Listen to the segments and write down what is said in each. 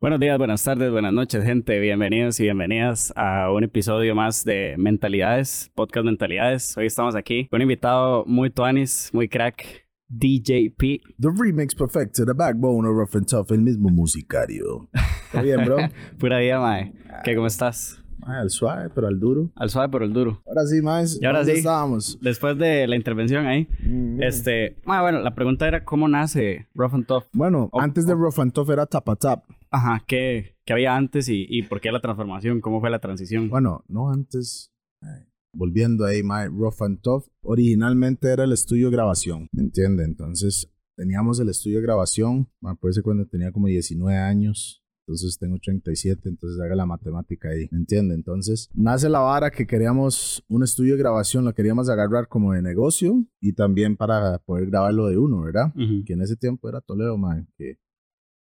Buenos días, buenas tardes, buenas noches, gente. Bienvenidos y bienvenidas a un episodio más de Mentalidades, Podcast Mentalidades. Hoy estamos aquí con un invitado muy tuanis, muy crack, DJP. The remix perfecto, the backbone of Rough and Tough, el mismo musicario. ¿Está bien, bro? Pura vida, mae. ¿Qué, cómo estás? Ay, al suave, pero al duro. Al suave, pero el duro. Ahora sí, más. Y ahora ¿dónde sí. estábamos? Después de la intervención ahí, Mm, este, mae, bueno, la pregunta era cómo nace Rough and Tough. Bueno, antes de. Rough and Tough era Tapa Tap. Ajá, ¿qué, qué había antes y, y por qué la transformación? ¿Cómo fue la transición? Bueno, no antes. ay, volviendo ahí, my Rough and Tough. Originalmente era el estudio de grabación, ¿me entiende? Entonces, teníamos el estudio de grabación. Me parece cuando tenía como 19 años. Entonces tengo 37, entonces haga la matemática ahí, ¿me entiende? Entonces nace la vara que queríamos un estudio de grabación, lo queríamos agarrar como de negocio y también para poder grabarlo de uno, ¿verdad? Ujú. que en ese tiempo era Toledo, man, que,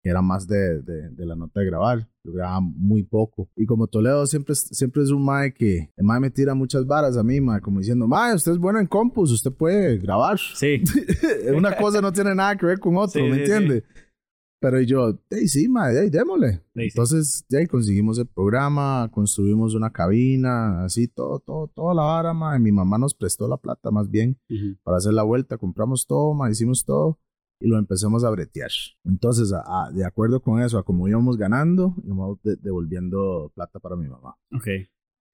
que era más de, de, de la nota de grabar. Yo grababa muy poco. Y como Toledo siempre, es- siempre es un mae que, el mae me tira muchas varas a mí, mae, como diciendo, mae, usted es bueno en compus, usted puede grabar. Sí, Una cosa no tiene nada que ver con otro, Sí, ¿me sí, entiende? Pero yo, hey, sí, mae, hey, démosle. Sí. Entonces, ya ahí conseguimos el programa, construimos una cabina, así, todo, todo, toda la vara, mae. Mi mamá nos prestó la plata, más bien Ujú. para hacer la vuelta, compramos todo, ma, hicimos todo y lo empezamos a bretear. Entonces, a- a- de acuerdo con eso, a como íbamos ganando, íbamos de- devolviendo plata para mi mamá. ok.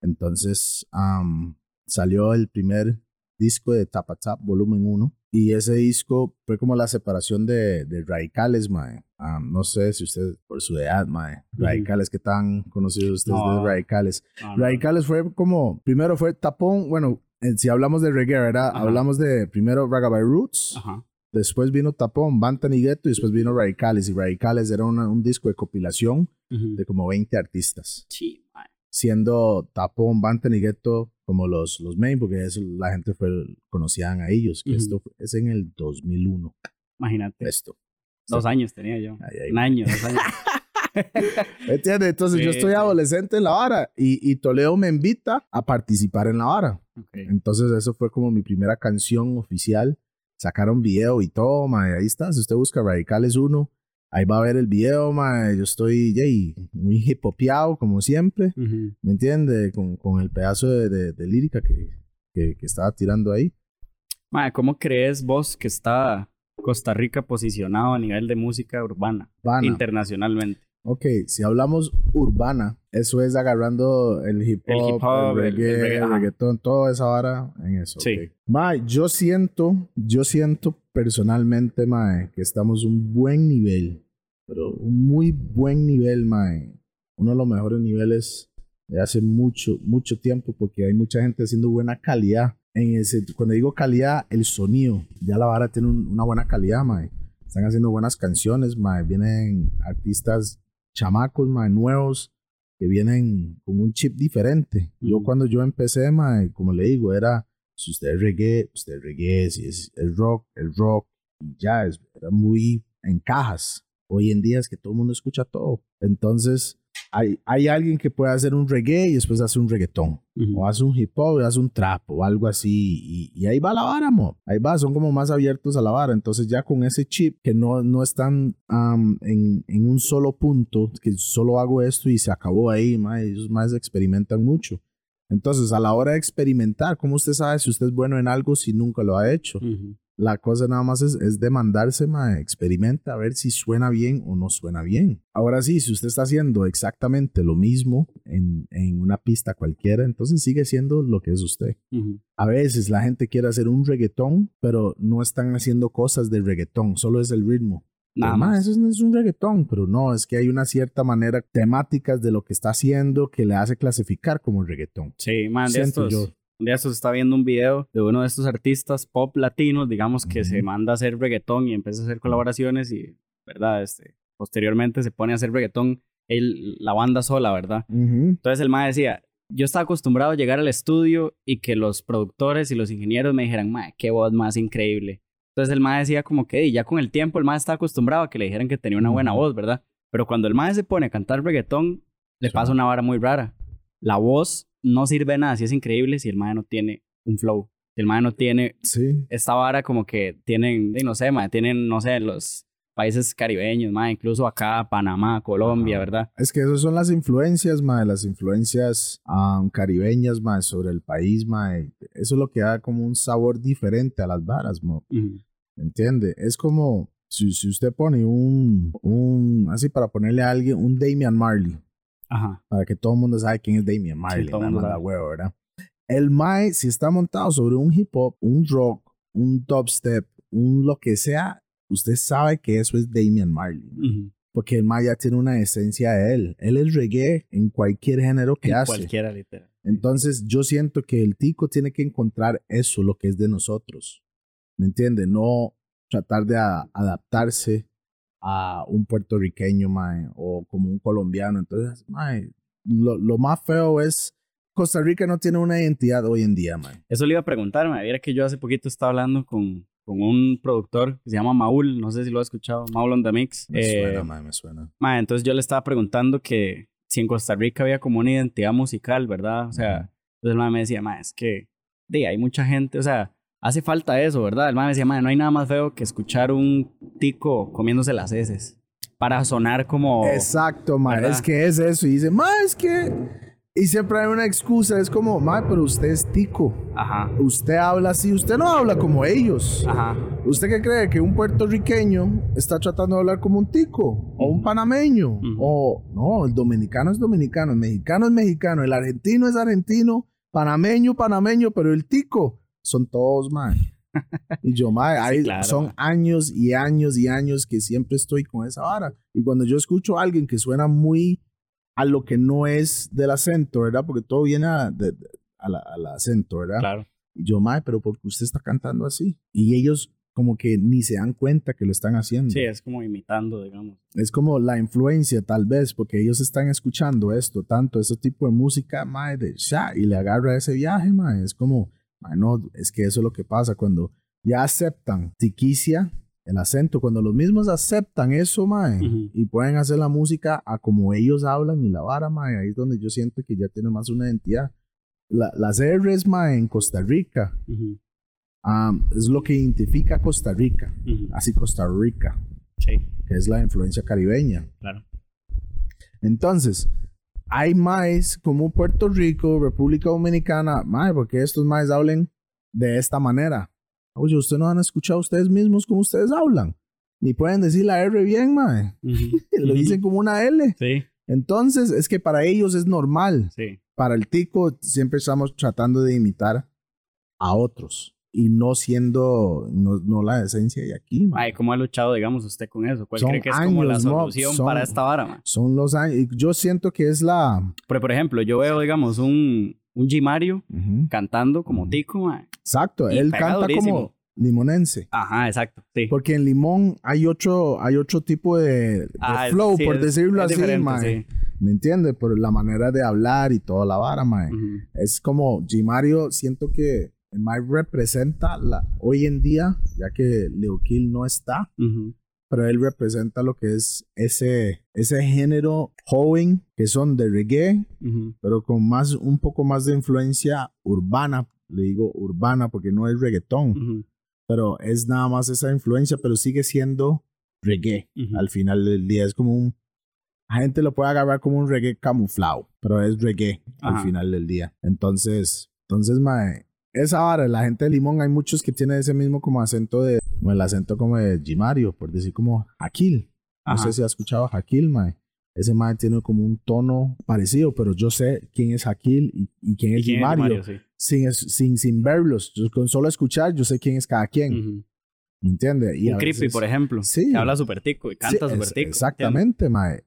Entonces, am, salió el primer disco de Tapa Tap, volumen 1. Y ese disco fue como la separación de, de Radicales, mae. Am, no sé si usted, por su edad, mae. Radicales, ¿qué tan conocidos ustedes No. de Radicales? No, no. Radicales fue como, primero fue Tapón, bueno, eh, si hablamos de reggae, ¿verdad? Hablamos de primero Ragabay Roots, después vino Tapón, Bantan y Ghetto, y después vino Radicales. Y Radicales era una- un disco de compilación de como 20 artistas, Sí, mae. siendo Tapón, Bantan y Ghetto como los, los main, porque eso la gente fue, conocían a ellos, que esto es en el 2001, Imagínate. esto. Dos años tenía yo. Ay, ay. Un año, dos años. ¿Entiendes? Entonces yo estoy adolescente en la vara y, y Toledo me invita a participar en la vara. Entonces, eso fue como mi primera canción oficial. Sacaron video y todo, mae. Ahí está. Si usted busca Radicales 1, ahí va a ver el video, mae. Yo estoy yay, muy hip hopeado, como siempre. ¿Me entiende? Con, con el pedazo de, de- de lírica que, que, que estaba tirando ahí. Mae, ¿cómo crees vos que está Costa Rica posicionado a nivel de música urbana internacionalmente? Ok, si hablamos urbana, eso es agarrando el hip hop, El hip hop, el- el reggae, el reggaetón, toda esa vara en eso. Sí. ok. Mae, yo siento, yo siento personalmente, mae, que estamos un buen nivel, pero un muy buen nivel, mae. Uno de los mejores niveles de hace mucho, mucho tiempo, porque hay mucha gente haciendo buena calidad. En ese, cuando digo calidad, el sonido, ya la vara tiene un- una buena calidad, mae. Están haciendo buenas canciones, mae. Vienen artistas chamacos, mae, nuevos, que vienen con un chip diferente. Yo cuando yo empecé, mae, como le digo, era, si usted es reggae, usted es reggae, si es, es rock, el rock, y ya, es, era muy en cajas. Hoy en día es que todo el mundo escucha todo. Entonces, hay, hay alguien que puede hacer un reggae y después hace un reggaetón. O hace un hip hop y hace un trap o algo así. Y, y ahí va la vara, mo. Ahí va, son como más abiertos a la vara. Entonces ya con ese chip que no, no están en, en un solo punto, que solo hago esto y se acabó ahí, ma, ellos más experimentan mucho. Entonces a la hora de experimentar, ¿cómo usted sabe si usted es bueno en algo si nunca lo ha hecho? Ujú. La cosa nada más es, es demandarse, ma, experimenta a ver si suena bien o no suena bien. Ahora sí, si usted está haciendo exactamente lo mismo en, en una pista cualquiera, entonces sigue siendo lo que es usted. A veces la gente quiere hacer un reggaetón, pero no están haciendo cosas de reggaetón, solo es el ritmo. Nada ma, más. Eso no es un reggaetón, pero no, es que hay una cierta manera, temáticas de lo que está haciendo que le hace clasificar como reggaetón. Sí, man, de Siento estos. yo. Un día estos está viendo un video de uno de estos artistas pop latinos, digamos, que se manda a hacer reggaetón y empieza a hacer colaboraciones y, ¿verdad? Este, posteriormente se pone a hacer reggaetón él, la banda sola, ¿verdad? Ujú. Entonces el mae decía, yo estaba acostumbrado a llegar al estudio y que los productores y los ingenieros me dijeran, mae, qué voz más increíble. Entonces el mae decía como que y ya con el tiempo el mae estaba acostumbrado a que le dijeran que tenía una buena Ujú. voz, ¿verdad? Pero cuando el mae se pone a cantar reggaetón, le Sí. pasa una vara muy rara. La voz no sirve de nada si es increíble si el mae no tiene un flow. El mae no tiene Sí. esta vara como que tienen, no sé, mae, tienen, no sé, los países caribeños, mae, incluso acá, Panamá, Colombia, Ajá. ¿verdad? Es que esas son las influencias, mae, las influencias ah, caribeñas, mae, sobre el país, mae. Eso es lo que da como un sabor diferente a las varas, mo. Ujú. ¿Entiende? Es como si, si usted pone un, un, así para ponerle a alguien, un Damian Marley, Ajá. para que todo el mundo sabe quién es Damian Marley, todo el nada la huevo, ¿verdad? El Mae, si está montado sobre un hip hop, un rock, un dubstep, un lo que sea, usted sabe que eso es Damian Marley. Porque el Mae ya tiene una esencia de él. Él es reggae en cualquier género que En hace. Cualquiera, literal. Entonces yo siento que el tico tiene que encontrar eso, lo que es de nosotros. ¿Me entiende? No tratar de adaptarse a un puertorriqueño, mae, o como un colombiano. Entonces, mae, lo, lo más feo es Costa Rica no tiene una identidad hoy en día, mae. Eso le iba a preguntar, me viera que yo hace poquito estaba hablando con, con un productor que se llama Maul, no sé si lo ha escuchado, Maul on the Mix. Me Eh, suena, mae, me suena. ma, entonces yo le estaba preguntando que si en Costa Rica había como una identidad musical, ¿verdad? O sea, entonces el ma me decía, ma, es que de, hay mucha gente, o sea, hace falta eso, ¿verdad? El ma me decía, ma, no hay nada más feo que escuchar un tico comiéndose las heces para sonar como... Exacto. ¿verdad? Es que es eso. Y dice, mae, es que... Y siempre hay una excusa. Es como, mae, pero usted es tico. Ajá, Usted habla así. Usted no habla como ellos. ajá. ¿Usted qué cree? ¿Que un puertorriqueño está tratando de hablar como un tico? ¿O un panameño? Ujú. O no, el dominicano es dominicano, el mexicano es mexicano, el argentino es argentino, panameño, panameño, pero el tico son todos, man. Y yo, mae, hay- claro, son mae. años y años y años que siempre estoy con esa vara. Y cuando yo escucho a alguien que suena muy a lo que no es del acento, ¿verdad? Porque todo viene a- de- a la- al acento, ¿verdad? Claro. Y yo, mae, pero ¿por qué usted está cantando así? Y ellos como que ni se dan cuenta que lo están haciendo. Sí, es como imitando, digamos. Es como la influencia, tal vez, porque ellos están escuchando esto, tanto ese tipo de música, mae, de ya, y le agarra ese viaje, mae. Es como, mae, no, es que eso es lo que pasa cuando ya aceptan tiquicia, el acento, cuando los mismos aceptan eso, mae, Ujú. y pueden hacer la música a como ellos hablan y la vara, mae, ahí es donde yo siento que ya tiene más una identidad. La- las R's, mae, en Costa Rica, um, es lo que identifica a Costa Rica, así Costa Rica, Sí, que es la influencia caribeña. claro. Entonces, hay más como Puerto Rico, República Dominicana, mae, porque estos más hablen de esta manera. Oye, ustedes no han escuchado ustedes mismos como ustedes hablan. Ni pueden decir la R bien, mae. Lo dicen como una L. Sí, Entonces, es que para ellos es normal. sí. Para el tico siempre estamos tratando de imitar a otros y no siendo, no, no la esencia de aquí, mae. Ay, ¿cómo ha luchado, digamos, usted con eso? ¿Cuál Son cree que es como la años, ¿no? solución Son- para esta vara, man? Son los años. Yo siento que es la... Pero, por ejemplo, yo veo, digamos, un, un G Mario Ujú. cantando como tico, man. Exacto, Y él canta durísimo. como limonense. Ajá, exacto, sí. Porque en Limón hay otro, hay otro tipo de, de Ah, flow, sí, por es- decirlo es así, mae. sí. ¿Me entiendes? Por la manera de hablar y toda la vara, mae. Ujú, Es como G. Mario, siento que el mae representa la, hoy en día, ya que Leo Kill no está, ujú, pero él representa lo que es ese, ese género joven que son de reggae, ujú. pero con más, un poco más de influencia urbana. Le digo urbana porque no es reggaetón. Ujú, pero es nada más esa influencia, pero sigue siendo reggae. Al final del día es como un... La gente lo puede agarrar como un reggae camuflado, pero es reggae Ajá. al final del día. Entonces, entonces, mae, esa hora, la gente de Limón, hay muchos que tienen ese mismo como acento de... Como el acento como de Jimario, por decir como Aquil. No Ajá. sé si has escuchado a Aquil, mae. Ese mae tiene como un tono parecido, pero yo sé quién es Aquil y, y quién ¿Y es. Mario? Sí. Sin, sin, sin verlos. Yo con solo escuchar, yo sé quién es cada quien. Ujú. ¿Me entiendes? Y Un a creepy, veces- por ejemplo. Sí. Que habla súper tico y canta súper tico. Exactamente, mae.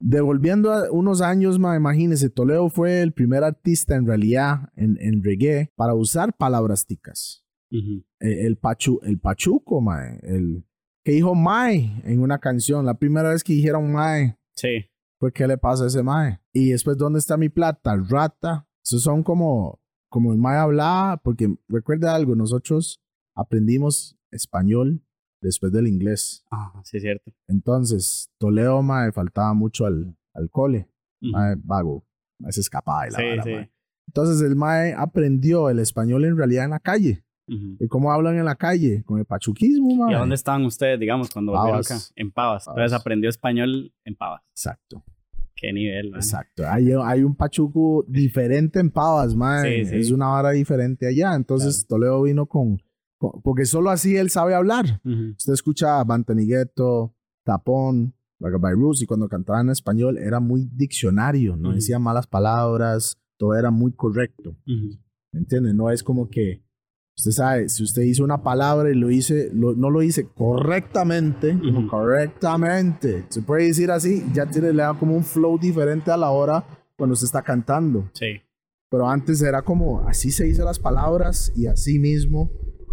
Devolviendo a unos años, mae, imagínese, Toledo fue el primer artista en realidad en, en reggae para usar palabras ticas. Eh, El, pachu, el pachuco, mae. El que dijo mae en una canción. La primera vez que dijeron mae Sí. fue ¿qué le pasa a ese mae? Y después, ¿dónde está mi plata? Rata. Esos son como, como el mae hablaba, porque recuerda algo, nosotros aprendimos español después del inglés. Ah, sí, es cierto. Entonces, Toledo, mae, faltaba mucho al, al cole. Mae, vago. Mae, se escapaba y la Sí, vara, sí. mae. Entonces el mae aprendió el español en realidad en la calle. ¿Y cómo hablan en la calle? Con el pachuquismo, mae. ¿Y a dónde estaban ustedes, digamos, cuando volvieron acá? Pavas. En Pavas. Pavas. Entonces aprendió español en Pavas. Exacto, Qué nivel, man. exacto. Hay, hay un pachuco diferente en Pavas, mae. Sí, sí. Es una vara diferente allá. Entonces Toledo vino con- Porque solo así él sabe hablar. Ujú. Usted escucha a Bantanigueto, Tapón, Ragabay Rus, y cuando cantaba en español era muy diccionario, no Ujú. decía malas palabras, todo era muy correcto. ¿Me entiende? No es como que usted sabe, si usted hizo una palabra y lo hice, lo- no lo hice correctamente, correctamente, se puede decir así, ya tiene, le da como un flow diferente a la hora cuando usted está cantando. Sí. Pero antes era como, así se hizo las palabras y así mismo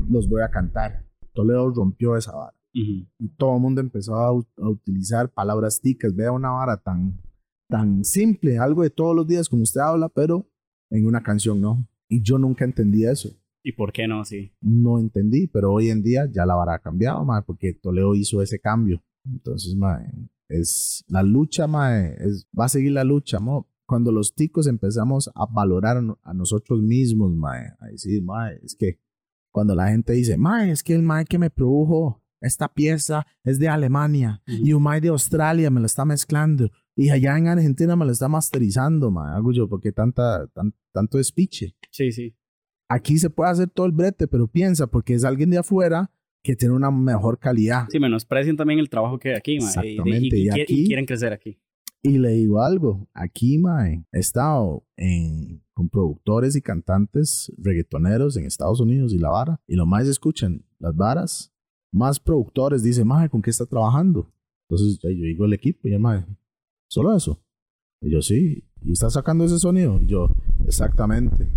los voy a cantar. Toledo rompió esa vara. Y todo el mundo empezó a, utilizar palabras ticas. Vea una vara tan, tan simple, algo de todos los días como usted habla, pero en una canción no. Y yo nunca entendí eso. ¿Y por qué no? Sí. No entendí, pero hoy en día ya la vara ha cambiado, mae, porque Toledo hizo ese cambio. Entonces, mae, es la lucha, mae, es, va a seguir la lucha, mo. Cuando los ticos empezamos a valorar a, no- a nosotros mismos, mae, a decir, mae, es que cuando la gente dice, mae, es que el mae que me produjo esta pieza es de Alemania Ujú. y un mae de Australia me lo está mezclando y allá en Argentina me lo está masterizando, mae, hago yo, porque tanta, tan- tanto despiche Sí, sí. aquí se puede hacer todo el brete, pero piensa, porque es alguien de afuera que tiene una mejor calidad. Sí, menosprecian también el trabajo que hay aquí, ma, y- Exactamente, Y, y y- y aquí- quieren crecer aquí. Y le digo algo, aquí, mae, he estado en, con productores y cantantes reggaetoneros en Estados Unidos y la vara, y lo más escuchan las varas, más productores dicen, mae, ¿con qué está trabajando? Entonces yo digo el equipo, y el mae, solo eso. Y yo, sí, ¿y está sacando ese sonido? Y yo, exactamente.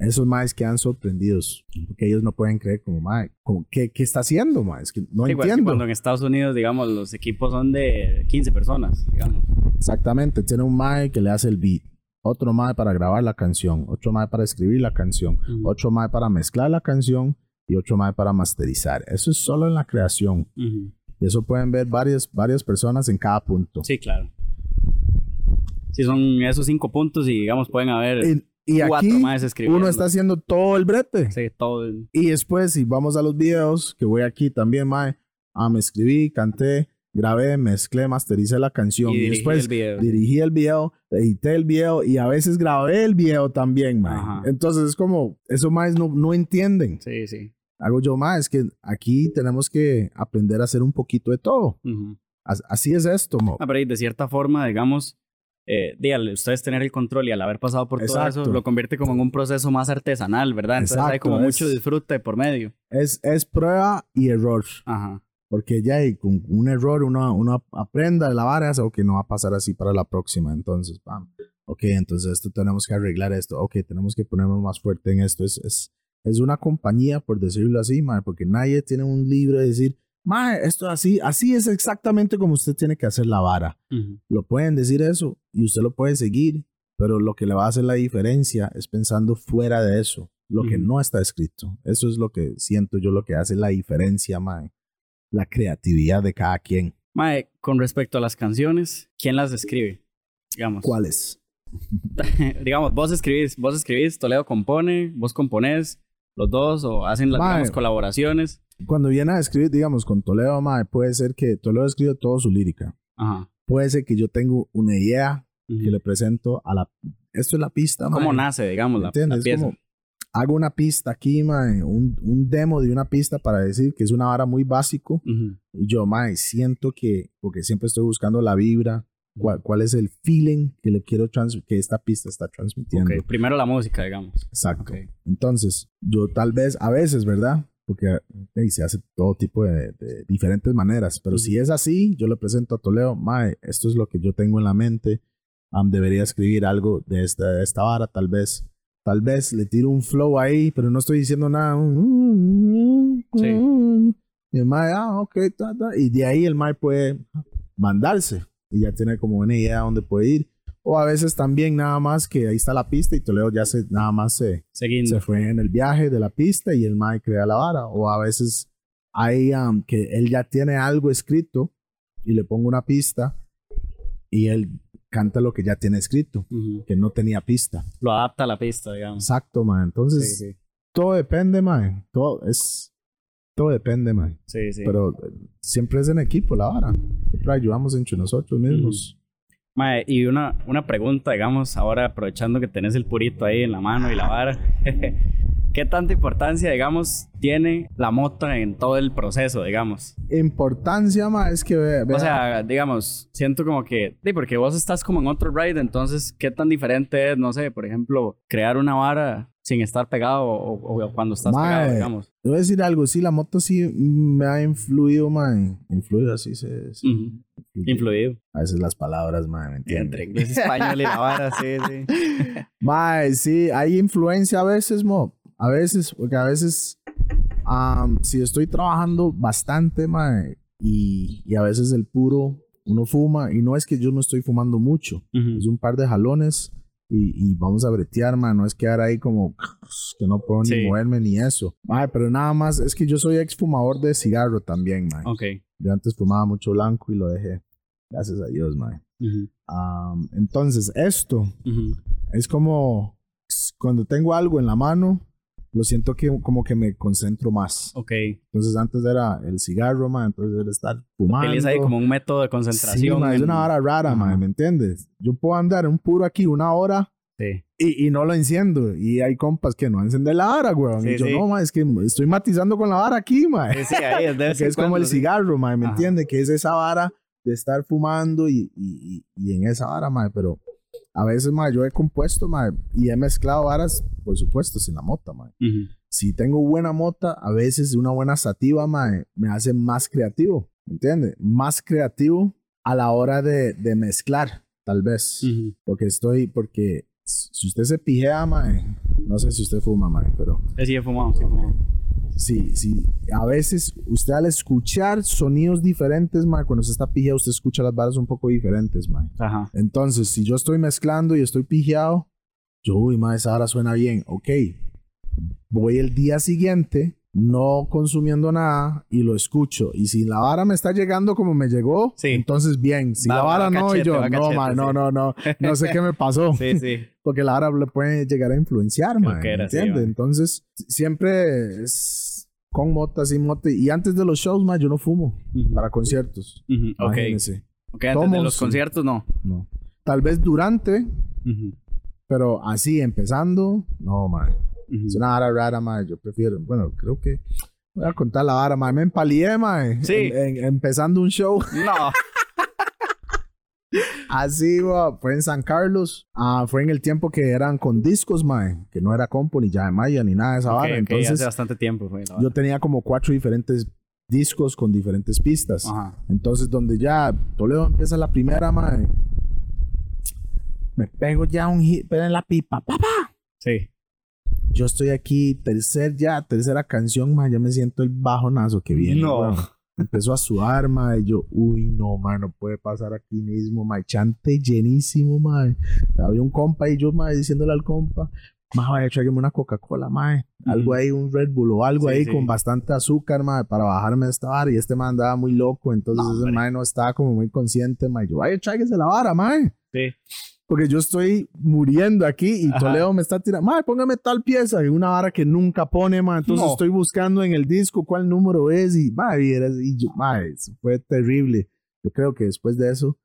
Esos maes quedan sorprendidos, porque ellos no pueden creer como, mae, como, ¿qué, ¿qué está haciendo, mae? Es que no Sí, igual que entiendo. cuando en Estados Unidos, digamos, los equipos son de 15 personas, digamos. Exactamente, tiene un mae que le hace el beat, otro mae para grabar la canción, otro mae para escribir la canción, Ujú. otro mae para mezclar la canción y otro mae para masterizar. Eso es solo en la creación. Ujú. Y eso pueden ver varias, varias personas en cada punto. Sí, claro. Si son esos cinco puntos y, digamos, pueden haber y cuatro aquí más uno está haciendo todo el brete. Sí, todo. el- Y después, si vamos a los videos, que voy aquí también, mae, ah, me escribí, canté, grabé, mezclé, mastericé la canción. Y Y, dirigí después el video. dirigí el video, edité el video y a veces grabé el video también, mae. Ajá. Entonces es como, eso más no, no entienden. Sí, sí. Hago yo más, es que aquí tenemos que aprender a hacer un poquito de todo. As- Así es esto, mo. Ah, pero de cierta forma, digamos, eh, ustedes tener el control y al haber pasado por todo eso, lo convierte como en un proceso más artesanal, ¿verdad? Entonces hay Exacto, como es- mucho disfrute por medio. Es, es prueba y error. Ajá. Porque ya hay con un error uno, uno aprenda de la vara, o que no va a pasar así para la próxima. Entonces, pam. Ok, entonces esto tenemos que arreglar esto. Ok, tenemos que ponernos más fuerte en esto. Es, es, es una compañía, por decirlo así, mae, porque nadie tiene un libro de decir, mae, esto así, así es exactamente como usted tiene que hacer la vara. Ujú. Lo pueden decir eso y usted lo puede seguir, pero lo que le va a hacer la diferencia es pensando fuera de eso, lo que Ujú. no está escrito. Eso es lo que siento yo, lo que hace la diferencia, mae. La creatividad de cada quien. Mae, con respecto a las canciones, ¿quién las escribe? Digamos. ¿Cuáles? digamos, vos escribís, vos escribís, Toledo compone, vos componés, los dos, o hacen las digamos, colaboraciones. Cuando viene a escribir, digamos, con Toledo, mae, puede ser que Toledo escribe todo su lírica. Ajá. Puede ser que yo tengo una idea Ujú. que le presento a la... Esto es la pista, mae. ¿Cómo nace, digamos, la, la pieza? como, hago una pista aquí, mae, un, un demo de una pista para decir que es una vara muy básico. Ujú. Y yo, mae, siento que, porque siempre estoy buscando la vibra, cuál, cuál es el feeling que le quiero que esta pista está transmitiendo. Ok, Primero la música, digamos. Exacto. Ok. Entonces, yo tal vez, a veces, ¿verdad? Porque hey, se hace todo tipo de, de diferentes maneras, pero Ujú. si es así, yo le presento a Toledo, mae, esto es lo que yo tengo en la mente, am, debería escribir algo de esta, de esta vara, tal vez, tal vez le tiro un flow ahí, pero no estoy diciendo nada. Sí. Y el mae, ah, ok, ta, ta, y de ahí el mae puede mandarse y ya tiene como una idea de dónde puede ir. O a veces también nada más que ahí está la pista y Toledo ya se, nada más se, se fue en el viaje de la pista y el Mike crea la vara. O a veces hay um, que él ya tiene algo escrito y le pongo una pista y él canta lo que ya tiene escrito, que no tenía pista. Lo adapta a la pista, digamos. Exacto, mae. Entonces, Sí, sí. todo depende, mae. Todo es... Todo depende, mae. Sí, sí. Pero eh, siempre es en equipo la vara. Siempre ayudamos entre nosotros mismos. Y una, una pregunta, digamos, ahora aprovechando que tenés el purito ahí en la mano y la vara. ¿Qué tanta importancia, digamos, tiene la moto en todo el proceso, digamos? Importancia, mae, es que... O sea, digamos, siento como que, sí, porque vos estás como en otro ride, entonces, ¿qué tan diferente es, no sé, por ejemplo, crear una vara sin estar pegado o, o cuando estás Mae. pegado, digamos? Te voy a decir algo, sí, la moto sí me ha influido, mae. Influido, así se... se- Ujú. Influido. A veces las palabras, mae, ¿me Entre entiendes? inglés y español y la vara, sí, sí. Mae, sí, hay influencia a veces, mo. A veces, porque a veces, am, si estoy trabajando bastante, mae, y, y a veces el puro, uno fuma, y no es que yo no estoy fumando mucho, Ujú. es un par de jalones y, y vamos a bretear, mae, no es quedar ahí como que no puedo ni Sí. moverme ni eso. Mae, pero nada más, es que yo soy ex fumador de cigarro también, mae. Ok. Yo antes fumaba mucho blanco y lo dejé. Gracias a Dios, mae. Ujú. Am, entonces, esto Ujú. es como cuando tengo algo en la mano, lo siento que como que me concentro más. Ok. Entonces antes era el cigarro, ma, entonces era estar fumando. Utiliza ahí como un método de Sí, concentración. ma, es en- una hora rara, ma, Ajá. ¿me entiendes? Yo puedo andar un puro aquí una hora Sí. y, y no lo enciendo. Y hay compas que no encenden la vara, weón. Sí, y yo, sí. no, ma, es que estoy matizando con la vara aquí, ma. Sí, sí, ahí es, de Que es como el sí. cigarro, ma, ¿me entiendes? Que es esa vara de estar fumando y, y, y- en esa vara, ma. Pero a veces, ma, yo he compuesto, ma, y he mezclado varas, por supuesto, sin la mota, ma. Ujú. Si tengo buena mota, a veces una buena sativa, ma, me hace más creativo, ¿me entiendes? Más creativo a la hora de, de mezclar, tal vez. Ujú. Porque estoy, porque si usted se pijea, ma, no sé si usted fuma, ma, pero Sí, sí, he fumado, sí, he fumado. Sí, sí. A veces usted al escuchar sonidos diferentes, ma, cuando se está pijado, usted escucha las varas un poco diferentes, ma. Ajá. Entonces, si yo estoy mezclando y estoy pijeado, yo, uy, ma, esa vara suena bien. Ok. Voy el día siguiente, no consumiendo nada, y lo escucho. Y si la vara me está llegando como me llegó, Sí. entonces bien. Si Va- la va vara no, y cachete, yo, va no, cachete, ma, no, sí. no, no. No sé qué me pasó. Sí, sí. Porque la vara le puede llegar a influenciar, man. era ¿Entiendes? man. Entonces, siempre es con mota, sin mota. Y antes de los shows, man, yo no fumo Ujú. para conciertos. Ujú. Ok. Imagínense. Ok, antes de los conciertos, no. No. Tal vez durante, Ujú. pero así empezando, no, man. Es una vara rara, man. Yo prefiero, bueno, creo que voy a contar la vara, man. Me empalié, man. Sí. en- en- empezando un show. No. Así, fue en San Carlos. Ah, fue en el tiempo que eran con discos, man. Que no era compo ni Maya ni nada de esa Ok, vara. ok, Entonces, hace bastante tiempo fue. yo tenía como cuatro diferentes discos con diferentes pistas. Ajá. Entonces, donde ya Toledo empieza la primera, madre, me pego ya un hit, pero en la pipa, papá. Sí. Yo estoy aquí, tercer ya, tercera canción, ma, ya me siento el bajonazo que viene. No. Empezó a sudar, ma, y yo, uy, no, ma, no puede pasar aquí mismo, ma, chante llenísimo, ma. Había un compa y yo, ma, diciéndole al compa, ma, vaya, tráigame una Coca-Cola, ma, algo ahí, un Red Bull o algo Sí, ahí sí. con bastante azúcar, ma, para bajarme de esta vara. Y este man andaba muy loco, entonces No, ese hombre. ma no estaba como muy consciente, ma. y Yo, vaya, tráigase la vara, ma. Sí. Porque yo estoy muriendo aquí y Ajá. Toledo me está tirando. Madre, póngame tal pieza. Y una vara que nunca pone, ma. Entonces No. estoy buscando en el disco cuál número es. Y, madre, vieras, y yo, madre, eso fue terrible. Yo creo que después de eso,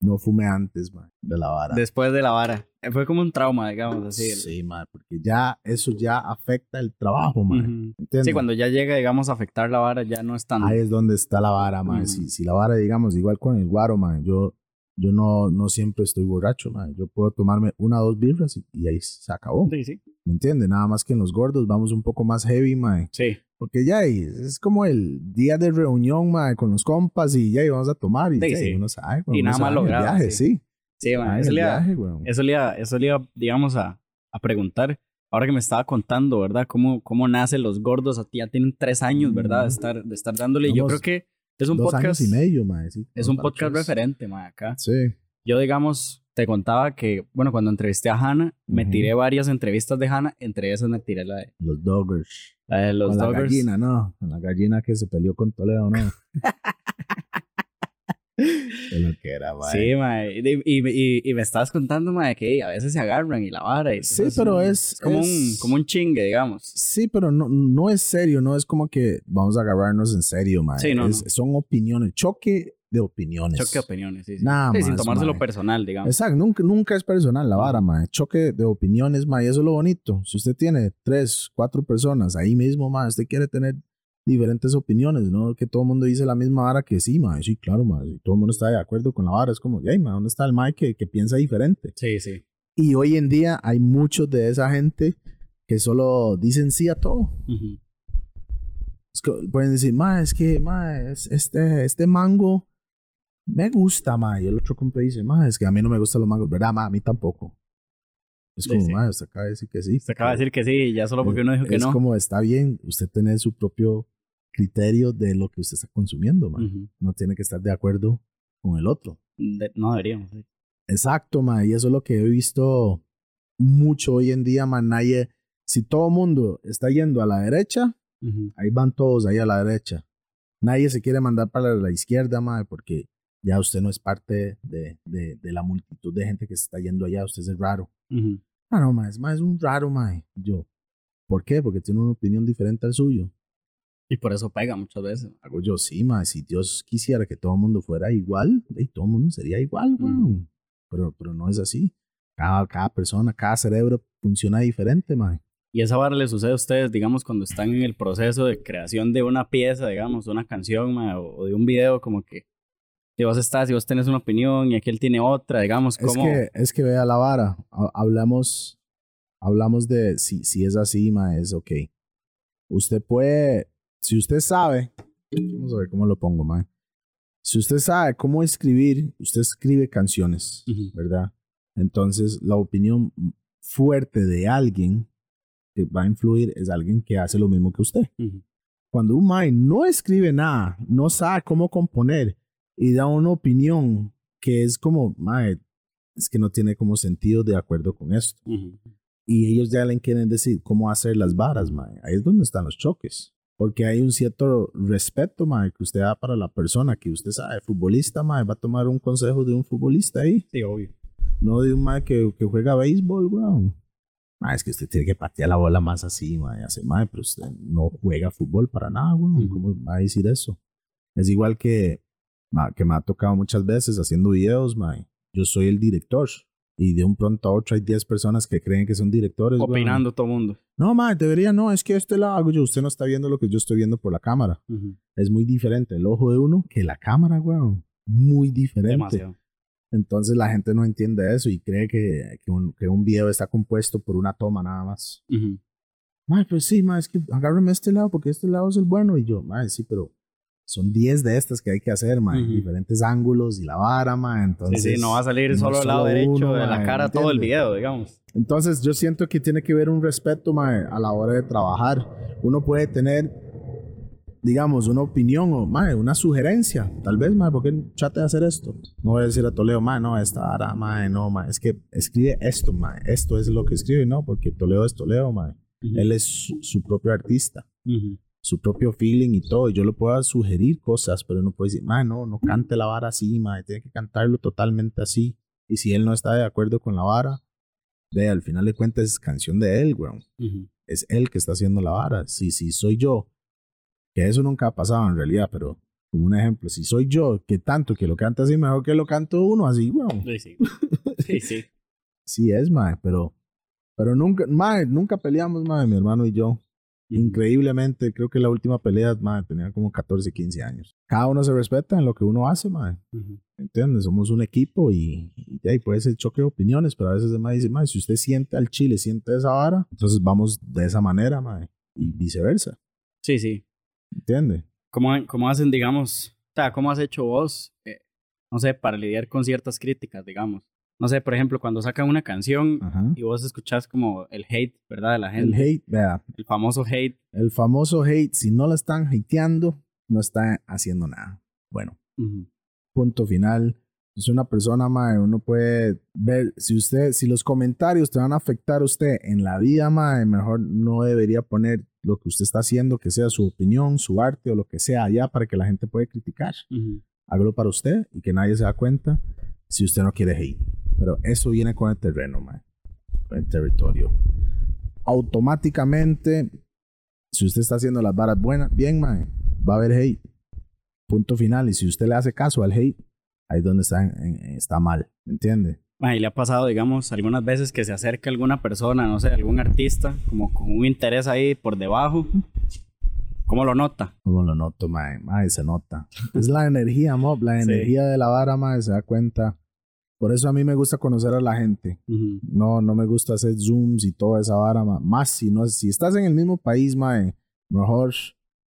no fumé antes, ma, de la vara. Después de la vara. Eh, Fue como un trauma, digamos así. sí, madre, porque ya eso ya afecta el trabajo, ma. Ujú. ¿Entiendes? Sí, cuando ya llega, digamos, a afectar la vara, ya no es tan... Ahí es donde está la vara, ma. Ujú. Si, si la vara, digamos, igual con el guaro, ma, yo, yo no, no siempre estoy borracho, ma. Yo puedo tomarme una o dos birras y, y ahí se acabó. Sí, sí. ¿Me entiendes? Nada más que en los gordos vamos un poco más heavy, mae. Sí. Porque ya es como el día de reunión, mae, con los compas y ya ahí vamos a tomar y Sí, ya, sí. uno sabe. Y uno nada más en el logrado, viaje, sí. sí. Sí, man, eso, le iba, eso, le iba, eso le iba, digamos, a, a preguntar. Ahora que me estaba contando, ¿verdad? ¿Cómo, cómo nacen los gordos? A ti ya tienen tres años, ¿verdad? De estar, de estar dándole. Y Yo creo que es un Dos podcast... años y medio, mae. sí, Es un podcast tres. referente, man, acá. Sí. Yo, digamos, te contaba que, bueno, cuando entrevisté a Hannah, me Ujú. tiré varias entrevistas de Hannah, entre esas me tiré la de, Los Doggers. la de los con la Doggers. gallina, ¿no? Con la gallina que se peleó con Toledo, ¿no? De lo que era, mae. Sí, mae. Y, y, y, me estabas contando, mae, que a veces se agarran y la vara. Y sí, pero es... Es como, es- Un, como un chingue, digamos. Sí, pero no, no es serio, no es como que vamos a agarrarnos en serio, mae. Sí, no, Es- no. Son opiniones, choque de opiniones. Choque de opiniones, sí. sí. Nada Sí, sin más, tomárselo mae. personal, digamos. Exacto, nunca, nunca es personal la vara, mae. Choque de opiniones, mae. y Eso es lo bonito. Si usted tiene tres, cuatro personas ahí mismo, mae, usted quiere tener diferentes opiniones, no que todo el mundo dice la misma vara que sí, mae. Sí, claro, mae. Si todo el mundo está de acuerdo con la vara, es como, ay, mae, ¿dónde está el mae que, que piensa diferente? Sí, sí. Y hoy en día hay muchos de esa gente que solo dicen sí a todo. Ujú. Es que pueden decir, ma, es que, ma, es- este, este mango me gusta, ma. Y el otro compa dice, ma, es que a mí no me gustan los mangos, ¿verdad, ma? A mí tampoco. Es Sí, como, sí. usted acaba de decir que sí. Se acaba de decir que sí, ya solo porque uno dijo que es no. como, está bien, usted tener su propio criterio de lo que usted está consumiendo, ma. Ujú. No tiene que estar de acuerdo con el otro. De- no deberíamos. sí. Exacto, ma. Y eso es lo que he visto mucho hoy en día, ma. Nadie, si todo el mundo está yendo a la derecha. Ahí van todos ahí a la derecha. Nadie se quiere mandar para la izquierda, mae, porque ya usted no es parte de, de, de la multitud de gente que se está yendo allá. Usted es raro. Ujú. Ah, no, mae, es más un raro, mae. Yo. ¿Por qué? Porque tiene una opinión diferente al suyo. Y por eso pega muchas veces. Hago yo, sí, mae. Si Dios quisiera que todo el mundo fuera igual, ey, todo el mundo sería igual, Ujú. weón. Pero, pero no es así. Cada, cada persona, cada cerebro funciona diferente, mae. Y esa vara le sucede a ustedes, digamos, cuando están en el proceso de creación de una pieza, digamos, de una canción ma, o, o de un video, como que si vos estás y vos tenés una opinión y aquel tiene otra, digamos, Es como... que, es que vea la vara. Ha- Hablamos, hablamos de si, si es así, ma, es ok. Usted puede, si usted sabe, vamos a ver cómo lo pongo, ma. Si usted sabe cómo escribir, usted escribe canciones. ¿verdad? Entonces, la opinión fuerte de alguien que va a influir es alguien que hace lo mismo que usted. Cuando un mae no escribe nada, no sabe cómo componer y da una opinión que es como, mae, es que no tiene como sentido de acuerdo con esto. Y ellos ya le quieren decir cómo hacer las varas, mae. Ahí es donde están los choques. Porque hay un cierto respeto, mae, que usted da para la persona que usted sabe, futbolista, mae, va a tomar un consejo de un futbolista ahí, Sí, obvio. no de un mae que, que juega béisbol, weón. Mae, es que usted tiene que patear la bola más así, mae, hace mae, pero usted no juega fútbol para nada, weón. Ujú. ¿Cómo va a decir eso? Es igual que, ma, que me ha tocado muchas veces haciendo videos, mae. Yo soy el director. Y de un pronto a otro hay 10 personas que creen que son directores. Opinando todo mundo. No, mae, debería no, es que este lo hago yo. Usted no está viendo lo que yo estoy viendo por la cámara. Ujú. Es muy diferente el ojo de uno que la cámara, weón. Muy diferente. Demasiado. Entonces la gente no entiende eso y cree que, que, un, que un video está compuesto por una toma nada más. Ujú. Mae, pues sí, mae, es que agárrame este lado porque este lado es el bueno. Y yo, mae, sí, pero son 10 de estas que hay que hacer, mae. Ujú. Diferentes ángulos y la vara. Sí, Entonces, sí, no va a salir no solo el lado derecho uno, de la cara ¿me todo el video, digamos. Entonces yo siento que tiene que haber un respeto mae, a la hora de trabajar. Uno puede tener, digamos, una opinión o mae, una sugerencia. Tal vez, mae, ¿por qué trate de hacer esto? No voy a decir a Toledo, mae, no, esta vara, mae, no, mae. Es que escribe esto, mae. Esto es lo que escribe, no, porque Toledo es Toledo, mae. Ujú. Él es su, su propio artista, Ujú. Su propio feeling y todo. Y yo le puedo sugerir cosas, pero no puedo decir, mae, no, no cante la vara así, mae. Tiene que cantarlo totalmente así. Y si él no está de acuerdo con la vara, ve, al final de cuentas es canción de él, weón. Es él que está haciendo la vara. Si, si soy yo, que eso nunca ha pasado en realidad, pero como un ejemplo, si soy yo, que tanto que lo canta así, mejor que lo canto uno así, weón. Sí, sí. Sí, sí. Sí es, mae, pero, pero nunca, mae, nunca peleamos, mae, mi hermano y yo. Increíblemente, creo que la última pelea, mae, tenía como 14, 15 años. Cada uno se respeta en lo que uno hace, mae. Ujú. ¿Entiendes? Somos un equipo y, y ahí puede ser choque de opiniones, pero a veces el mae dice, mae, si usted siente al chile, siente esa vara, entonces vamos de esa manera, mae, y viceversa. Sí, sí. ¿Entiendes? ¿Cómo, cómo hacen, digamos, o sea, cómo has hecho vos, eh, no sé, para lidiar con ciertas críticas, digamos? No sé, por ejemplo, cuando sacan una canción Ajá. y vos escuchás como el hate, ¿verdad? De la El gente. hate, vea, El famoso hate. el famoso hate, si no la están hateando, no está haciendo nada. Bueno, punto final. Es una persona, mae, uno puede ver, si usted, si los comentarios te van a afectar a usted en la vida, mae, mejor no debería poner lo que usted está haciendo, que sea su opinión, su arte o lo que sea allá para que la gente pueda criticar. Ujú. hágalo para usted y que nadie se da cuenta si usted no quiere hate. Pero eso viene con el terreno, mae. Con el territorio. Automáticamente, si usted está haciendo las varas buenas, bien, mae, va a haber hate. Punto final. Y si usted le hace caso al hate, ahí es donde está, está mal. ¿Me entiende? Y le ha pasado, digamos, algunas veces que se acerca alguna persona, no sé, algún artista, como con un interés ahí por debajo. ¿Cómo lo nota? ¿Cómo lo noto, mae? Mae, se nota. Es la energía, mob, la energía de la vara, mae, se da cuenta. Por eso a mí me gusta conocer a la gente. No, no me gusta hacer zooms y toda esa vara, mae. Más si no, si estás en el mismo país, mae, mejor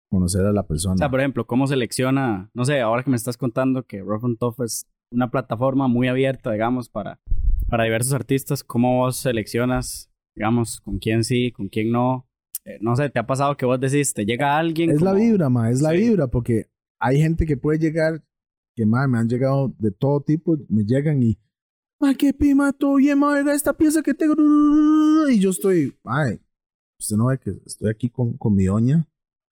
conocer a la persona. O sea, por ejemplo, ¿cómo selecciona? No sé, ahora que me estás contando que Rough and Tough es una plataforma muy abierta, digamos, para, para diversos artistas. ¿Cómo vos seleccionas, digamos, con quién sí, con quién no? Eh, no sé, ¿te ha pasado que vos decís, te llega alguien? Es la vibra, ma, es la vibra, porque hay gente que puede llegar, que ma, me han llegado de todo tipo, me llegan y, ma, qué pima, todo bien, ma, esta pieza que tengo. Y yo estoy, ay, usted no ve que estoy aquí con, con mi doña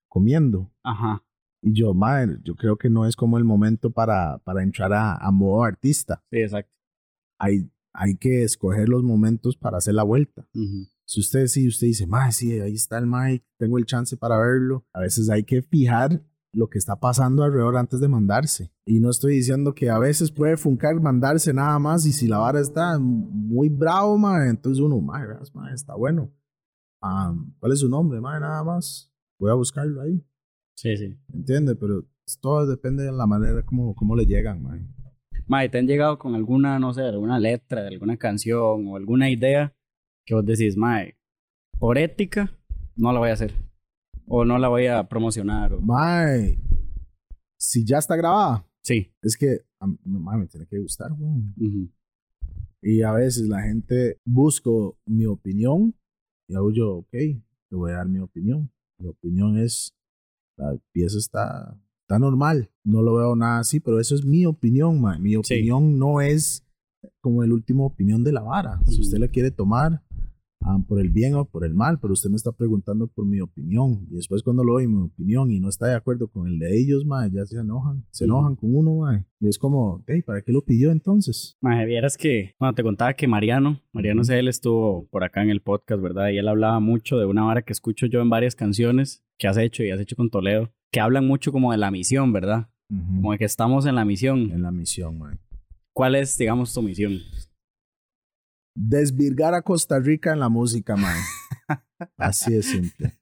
comiendo. Ajá. Y yo, madre, yo creo que no es como el momento para, para entrar a, a modo artista. Sí, exacto. Hay, hay que escoger los momentos para hacer la vuelta. Si usted sí, usted dice, madre, sí, ahí está el mic, tengo el chance para verlo. A veces hay que fijar lo que está pasando alrededor antes de mandarse. Y no estoy diciendo que a veces puede funcar mandarse nada más y si la vara está muy bravo, madre, entonces uno, madre, está bueno. Ah, ¿Cuál es su nombre, madre? Nada más. Voy a buscarlo ahí. Sí, sí. ¿Entiendes? Pero todo depende de la manera como, como le llegan, man. Mae, ¿te han llegado con alguna, no sé, alguna letra de alguna canción o alguna idea que vos decís, mae, por ética, no la voy a hacer? O no la voy a promocionar. O... Mae, si ya está grabada. Sí. Es que, mae, me tiene que gustar, weón. Y a veces la gente busco mi opinión y hago yo, ok, te voy a dar mi opinión. Mi opinión es la pieza está, está normal. No lo veo nada así, pero eso es mi opinión, man. Mi opinión no es como el último opinión de la vara. Si usted la quiere tomar, por el bien o por el mal, pero usted me está preguntando por mi opinión. Y después cuando lo doy mi opinión y no está de acuerdo con el de ellos, ya se enojan. Se enojan con uno, ma. Y es como, hey, ¿para qué lo pidió entonces? Ma, vieras que, cuando te contaba que Mariano, Mariano uh él estuvo por acá en el podcast, ¿verdad? Y él hablaba mucho de una vara que escucho yo en varias canciones que has hecho y has hecho con Toledo, que hablan mucho como de la misión, ¿verdad? Como de que estamos en la misión. En la misión, ma. ¿Cuál es, digamos, tu misión? Desvirgar a Costa Rica en la música, man. Así de simple.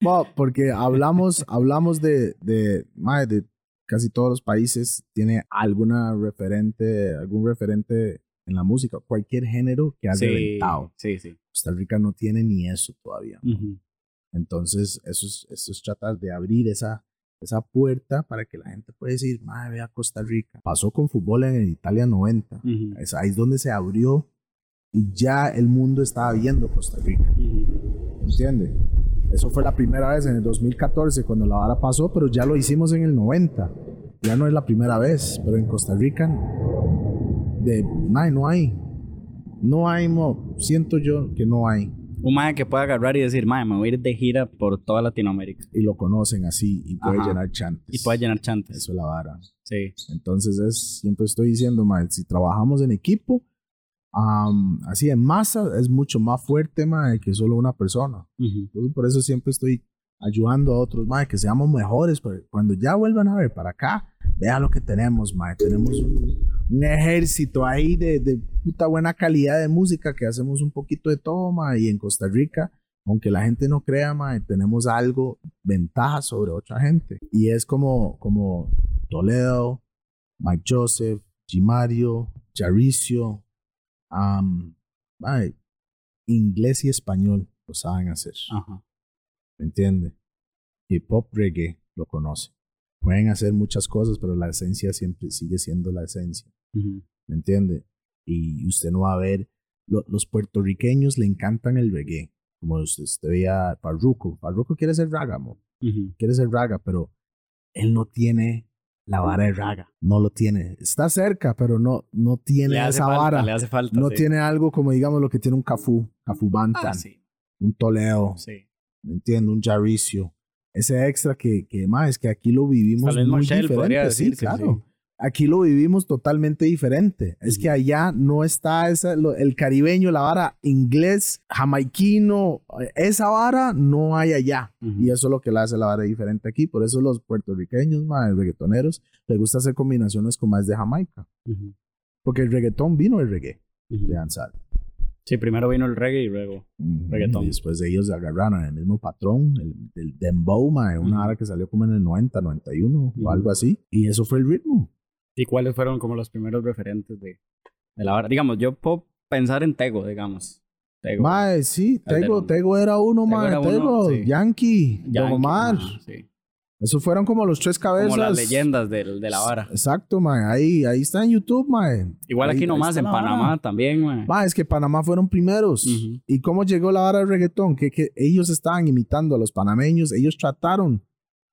Bueno, porque hablamos, hablamos de, de, de casi todos los países, tiene alguna referente, algún referente en la música, cualquier género que haya reventado. Sí, sí. Costa Rica no tiene ni eso todavía. Entonces, eso es, eso es tratar de abrir esa, esa puerta para que la gente pueda decir, madre, ve a Costa Rica. Pasó con fútbol en Italia 90. es, ahí es donde se abrió y ya el mundo estaba viendo Costa Rica. ¿Entiendes? Eso fue la primera vez en el 2014 cuando la vara pasó, pero ya lo hicimos en el 90. Ya no es la primera vez, pero en Costa Rica de, no hay. No hay, siento yo que no hay un mae que pueda agarrar y decir, mae, me voy a ir de gira por toda Latinoamérica. Y lo conocen así y puede llenar chantes. Y puede llenar chantes. Eso es la vara. Sí. Entonces es, siempre estoy diciendo, mae, si trabajamos en equipo, así en masa, es mucho más fuerte, mae, que solo una persona. Entonces por eso siempre estoy ayudando a otros, mae, que seamos mejores, cuando ya vuelvan a ver para acá, vean lo que tenemos, mae. Tenemos un, un ejército ahí de, de, puta buena calidad de música que hacemos un poquito de toma y en Costa Rica, aunque la gente no crea, mae, tenemos algo, ventaja sobre otra gente. Y es como, como Toledo, Mike Joseph, Gimario, Jaricio, um, inglés y español lo saben hacer. ¿Me entiende? Hip hop reggae lo conoce. Pueden hacer muchas cosas, pero la esencia siempre sigue siendo la esencia. ¿Me entiende? Y usted no va a ver, los puertorriqueños le encantan el reggae, como usted, veía Parruco. Parruco quiere ser raga, quiere ser raga, pero él no tiene la vara de raga, no lo tiene. Está cerca, pero no, no tiene esa vara. Le hace falta, no tiene algo como digamos lo que tiene un Cafú, Cafú Bantan, ah, un Toleo, sí. ¿me entiende? Un Jaricio. Ese extra que, que más es que aquí lo vivimos Tal vez muy diferente. Sí, claro. Aquí lo vivimos totalmente diferente. Es que allá no está esa, lo- el caribeño, la vara inglés, jamaiquino, eh, esa vara no hay allá. Y eso es lo que la hace la vara diferente aquí. Por eso los puertorriqueños, más reggaetoneros, les gusta hacer combinaciones con más de Jamaica. Porque el reggaetón vino del reggae, de danzar. Sí, primero vino el reggae y luego. Ujú. Reggaetón. Y después de ellos agarraron el mismo patrón, el, el dembow, mae, una hora que salió como en el 90, 91 Ujú. o algo así. Y eso fue el ritmo. ¿Y cuáles fueron como los primeros referentes de, de la hora? Digamos, yo puedo pensar en Tego, digamos. Tego. Mae, sí, Tego. Tego era uno, Tego mae, era uno, Tego, sí. Yankee, Don Yankee, Omar. ajá, sí. Esos fueron como los tres cabezas. Como las leyendas del- de la vara. Exacto, mae. Ahí, ahí está en YouTube, mae. Igual Ahí- aquí nomás, en vara. Panamá también, mae. Ma, es que Panamá fueron primeros. ¿Y cómo llegó la vara del reggaetón? Que, que ellos estaban imitando a los panameños. Ellos trataron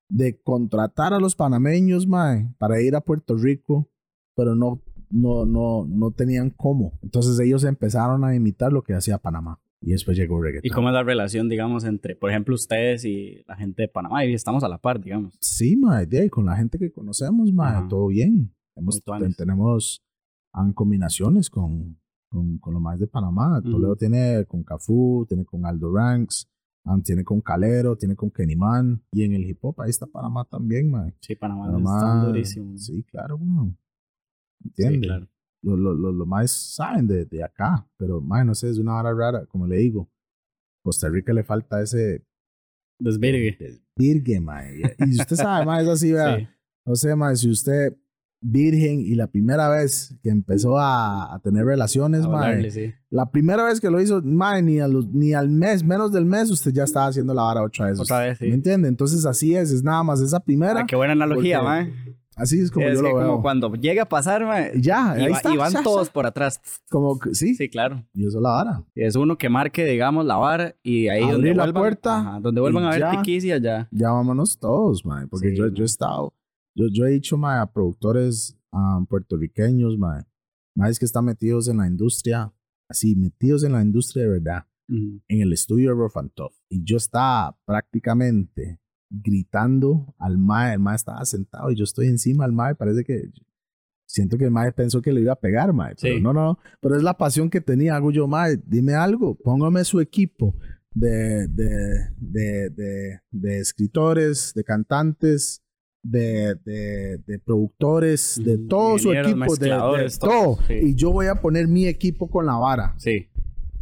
de contratar a los panameños, mae, para ir a Puerto Rico, pero no, no, no, no tenían cómo. Entonces ellos empezaron a imitar lo que hacía Panamá. Y después llegó reggaetón. ¿Y cómo es la relación, digamos, entre, por ejemplo, ustedes y la gente de Panamá? Y estamos a la par, digamos. Sí, mae, de ahí, con la gente que conocemos, mae, Ajá. todo bien. Hemos- tenemos han combinaciones con, con, con lo más de Panamá. Toledo tiene con Cafú, tiene con Aldo Ranks, tiene con Calero, tiene con Kenny Man. Y en el hip hop ahí está Panamá también, mae. Sí, Panamá, Panamá, están durísimos. Sí, claro, weón. Sí, ¿Entiendes? claro. Lo, lo, lo, lo más saben de, de acá, pero, mae, no sé, es una hora rara, como le digo. Costa Rica le falta ese Desvirgue. virgen, mae. Y usted sabe, mae, es así, vea. Sí. No sé, mae, si usted virgen y la primera vez que empezó a, a tener relaciones, A mae, sí. la primera vez que lo hizo, mae, ni, a los- ni al mes, menos del mes, usted ya estaba haciendo la vara otra vez. Otra vez, sí. ¿Me entiende? Entonces así es, es nada más esa primera. Ah, qué buena analogía, porque mae. Así es como es yo que lo como veo. cuando llega a pasar, mae, Ya, y, ahí va- está. y van ya, todos ya. por atrás. Como que, sí, Sí, claro. y eso es la vara. Es uno que marque, digamos, la vara y ahí Abrir donde la vuelvan, puerta ajá, donde vuelvan y a ver ya. tiquicia ya. Ya vámonos todos, mae. Porque Sí, yo, yo he estado, yo, yo he dicho, mae, a productores um, puertorriqueños, mae, mae, que están metidos en la industria, así, metidos en la industria de verdad, Ujú. en el estudio de Rough and Tough. Y yo estaba prácticamente gritando al mae, el mae estaba sentado y yo estoy encima del mae, parece que siento que el mae pensó que le iba a pegar, mae, pero Sí. no, no, pero es la pasión que tenía, hago yo, mae, dime algo, póngame su equipo de, de, de, de, de escritores, de cantantes, de, de, de productores, de Ujú, todo su equipo, de, de todo, sí. y yo voy a poner mi equipo con la vara Sí.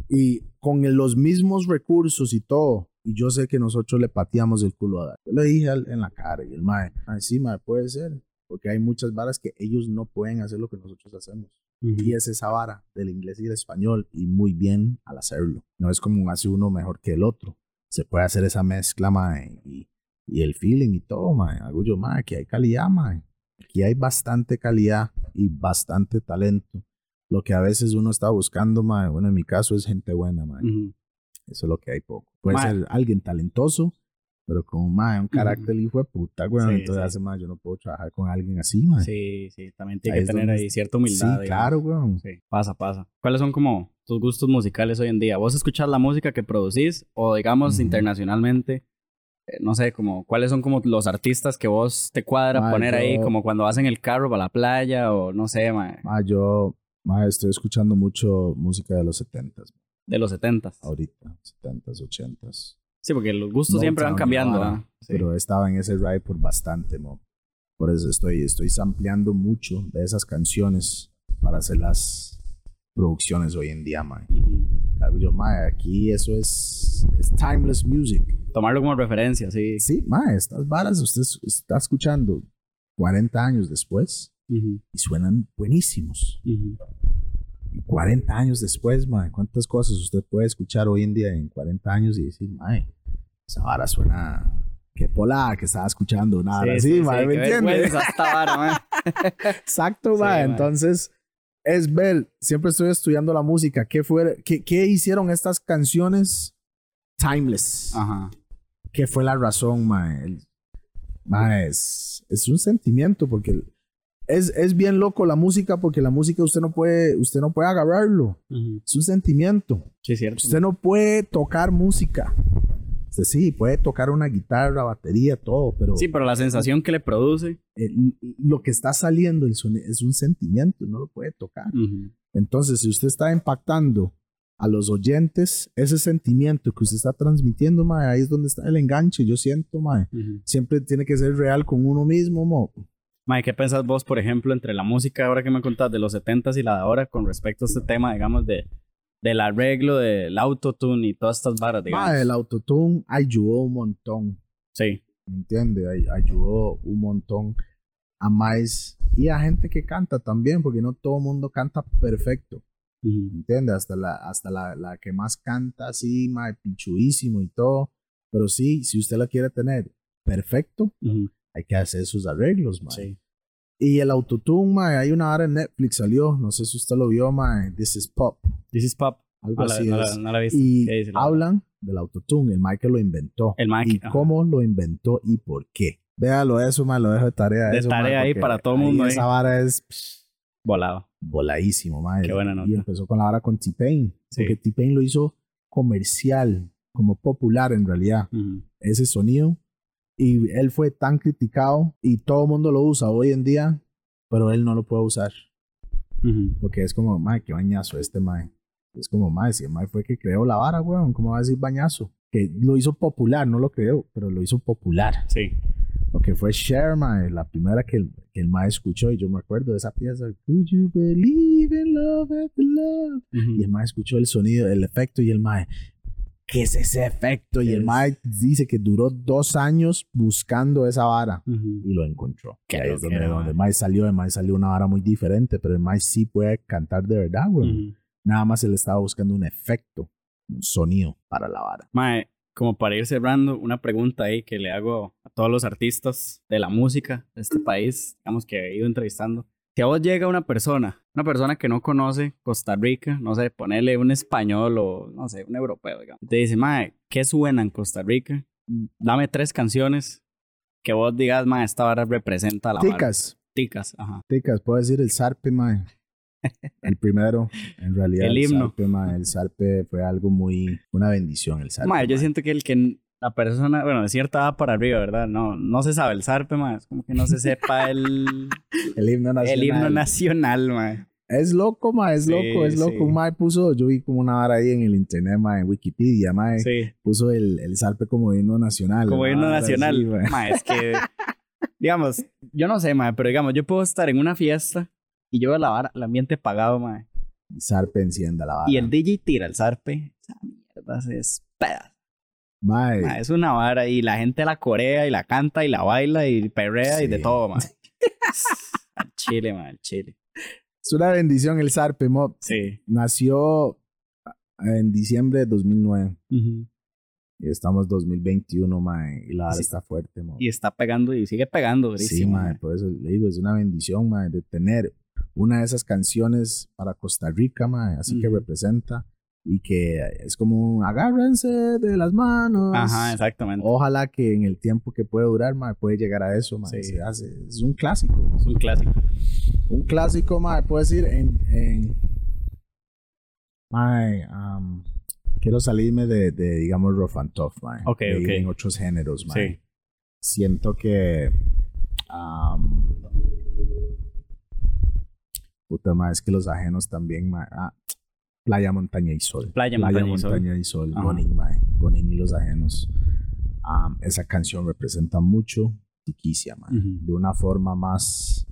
y con los mismos recursos y todo. Y yo sé que nosotros le pateamos el culo a dar. Yo le dije al- en la cara y el mae, "Ay, sí, mae, puede ser. Porque hay muchas varas que ellos no pueden hacer lo que nosotros hacemos. Ujú. Y es esa vara del inglés y el español y muy bien al hacerlo. No es como hace uno mejor que el otro. Se puede hacer esa mezcla, mae, y, y el feeling y todo, mae. Hago yo, mae, aquí hay calidad, mae. Aquí hay bastante calidad y bastante talento. Lo que a veces uno está buscando, mae, bueno, en mi caso es gente buena, mae. Ujú. Eso es lo que hay poco. Puede Mae. ser alguien talentoso, pero con mae, un carácter hijo de puta, güey. Sí, entonces sí. hace más, yo no puedo trabajar con alguien así, mae. Sí, sí, también tiene Ahí que tener donde- ahí cierta Sí, humildad. digamos. claro, güey. Sí, pasa, pasa. ¿Cuáles son como tus gustos musicales hoy en día? ¿Vos escuchás la música que producís o digamos internacionalmente? eh, no sé, como cuáles son como los artistas que vos te cuadra poner ahí, yo- como cuando vas en el carro para la playa o no sé, ma, Ma, yo ma, estoy escuchando mucho música de los 70s, de los setentas. ahorita, 70s, 80s. Sí, porque los gustos Motown siempre van cambiando. Pero estaba en ese ride por bastante, mo. Por eso estoy, estoy sampleando mucho de esas canciones para hacer las producciones hoy en día, man. Yo, ma, aquí eso es, es timeless music. Tomarlo como referencia, sí. Sí, ma, estas varas usted es- está escuchando 40 años después y suenan buenísimos. Y 40 años después, ma, ¿cuántas cosas usted puede escuchar hoy en día en 40 años y decir, ma, esa vara suena... Qué pola que estaba escuchando, nada así, ma, ¿me entiendes? vara. Exacto, Sí, ma. ma. Entonces, es ver, siempre estoy estudiando la música. ¿Qué, fue, qué, qué hicieron estas canciones timeless? Ajá. ¿Qué fue la razón, ma? El- ma, es, es un sentimiento porque es, es bien loco la música porque la música usted no puede, usted no puede agarrarlo. Ujú. Es un sentimiento. Sí, cierto. Usted no puede tocar música. Usted sí, puede tocar una guitarra, batería, todo, pero... Sí, pero la sensación que le produce. el- lo que está saliendo el soni- es un sentimiento, no lo puede tocar. Entonces, si usted está impactando a los oyentes, ese sentimiento que usted está transmitiendo, mae, ahí es donde está el enganche, yo siento, mae. Ujú. Siempre tiene que ser real con uno mismo, mo. Mae, ¿qué pensás vos, por ejemplo, entre la música ahora que me contás de los 70s y la de ahora con respecto a este tema, digamos, de del arreglo, del autotune y todas estas varas, digamos? Mae, el autotune ayudó un montón. Sí. ¿me entiende? Ay- Ayudó un montón a más y a gente que canta también, porque no todo el mundo canta perfecto, ¿me Ujú. entiende? Hasta la, hasta la, la que más canta así, mae, pichuísimo y todo, pero sí, si usted la quiere tener perfecto. Hay que hacer sus arreglos, mae. Sí. Y el autotune, mae, hay una hora en Netflix salió, no sé si usted lo vio, mae, This is Pop, This is Pop. algo la, así la- es. Y ¿Qué dice la- hablan del autotune, el mae que lo inventó. El mae y ajá. cómo lo inventó y por qué. Véalo eso, mae, lo dejo de tarea. De eso, tarea mae, ahí para todo mundo, ahí. Esa vara es psh, Volado. voladísimo, mae. Qué buena Y nota. empezó con la vara con T-Pain, Sí. porque T-Pain lo hizo comercial, como popular en realidad, Ujú. ese sonido. Y él fue tan criticado y todo el mundo lo usa hoy en día, pero él no lo puede usar. Porque es como, mae, qué bañazo este mae. Es como, mae, si el mae fue el que creó la vara, weón, ¿cómo va a decir bañazo? Que lo hizo popular, no lo creó, pero lo hizo popular. Sí. Porque fue Cher, mae, la primera que el, que el mae escuchó. Y yo me acuerdo de esa pieza, Could you believe in love love? Y el mae escuchó el sonido, el efecto, y el mae, ¿qué es ese efecto? Y el mae dice que duró dos años buscando esa vara Ujú. y lo encontró. Qué Y ahí es donde, donde el mae salió, el mae salió una vara muy diferente, pero el mae sí puede cantar de verdad, güey. Ujú. Nada más él estaba buscando un efecto, un sonido para la vara. Mae, como para ir cerrando, una pregunta ahí que le hago a todos los artistas de la música de este país, digamos que he ido entrevistando. Si a vos llega una persona, una persona que no conoce Costa Rica, no sé, ponerle un español o, no sé, un europeo, digamos, y te dice, mae, ¿qué suena en Costa Rica? Dame tres canciones que vos digas, mae, esta vara representa la. Ticas, Ticas, ajá. ticas, puedo decir el zarpe, mae. El primero, en realidad. El himno. Zarpe, mae, el zarpe fue algo muy, una bendición, el zarpe. Mae, yo mae. siento que el que la persona, bueno, de cierta edad para arriba, ¿verdad? No, no se sabe el zarpe. Es como que no se sepa el, El himno nacional. el himno nacional, mae. Es loco, mae, es Sí, loco, es loco. sí. Un mae puso, yo vi como una vara ahí en el internet, mae, en Wikipedia, mae, Sí, puso el, el zarpe como himno nacional. como himno nacional. así, mae, es que, digamos, yo no sé, mae, pero digamos, yo puedo estar en una fiesta y yo veo la vara, el ambiente apagado, mae. El zarpe encienda la vara. Y el DJ tira el zarpe. Esa mierda se despeda. Mae, mae, es una vara y la gente la corea y la canta y la baila y perrea y de todo, mae. al chile, mae, al chile. es una bendición el zarpe, mo. Sí. Nació en diciembre de 2009. Ujú. Y estamos 2021, mae, y la vara Sí. está fuerte. Y está pegando y sigue pegando Sí, durísimo. mae, mae. por eso le digo, es una bendición, mae, de tener una de esas canciones para Costa Rica, mae, así que representa y que es como un agárrense de las manos. Ajá, exactamente. Ojalá que en el tiempo que puede durar, mae, puede llegar a eso, mae. Sí. Se hace- es un clásico. Es un clásico. Un clásico, mae, puedo decir en, am, quiero salirme de, de, digamos, rough and tough, mae. Ok, de ir. En otros géneros. Sí. Siento que am, puta mae, es que los ajenos también, mae. Ah, Playa, Montaña y Sol. Playa, Montaña y Sol. Montaña y Sol. Gonin, mae. Gonin y los ajenos. Am, esa canción representa mucho Tiquicia, mae Ujú. de una forma más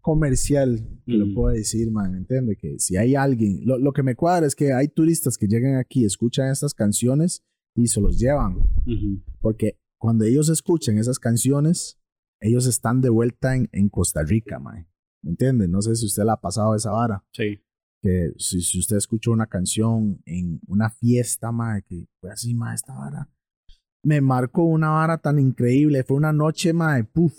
comercial, que lo Mm. puedo decir, man, ¿me entiende? Que si hay alguien, lo, lo que me cuadra es que hay turistas que llegan aquí, escuchan estas canciones y se los llevan, Ujú. porque cuando ellos escuchan esas canciones, ellos están de vuelta en, en Costa Rica, man, ¿me entiende? No sé si usted la ha pasado esa vara, Sí. Que si, si usted escuchó una canción en una fiesta, man, que fue así, man, esta vara, me marcó una vara tan increíble, fue una noche, man, puff,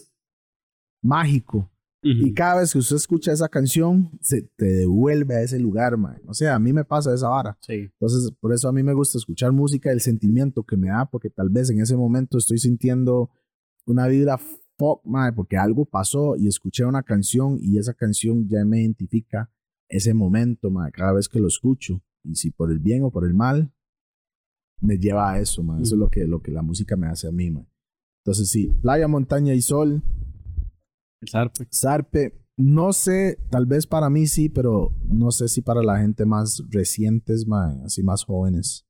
mágico. Y cada vez que usted escucha esa canción, se te devuelve a ese lugar, man. O sea, a mí me pasa esa vara. Sí. Entonces, por eso a mí me gusta escuchar música, el sentimiento que me da, porque tal vez en ese momento estoy sintiendo una vibra fuck, man, porque algo pasó y escuché una canción y esa canción ya me identifica ese momento, cada vez que lo escucho. Y si por el bien o por el mal, me lleva a eso, man. Eso es lo que, lo que la música me hace a mí, man. Entonces, sí, playa, montaña y sol. El zarpe. Zarpe, no sé, tal vez para mí sí, pero no sé si para la gente más recientes, así más jóvenes.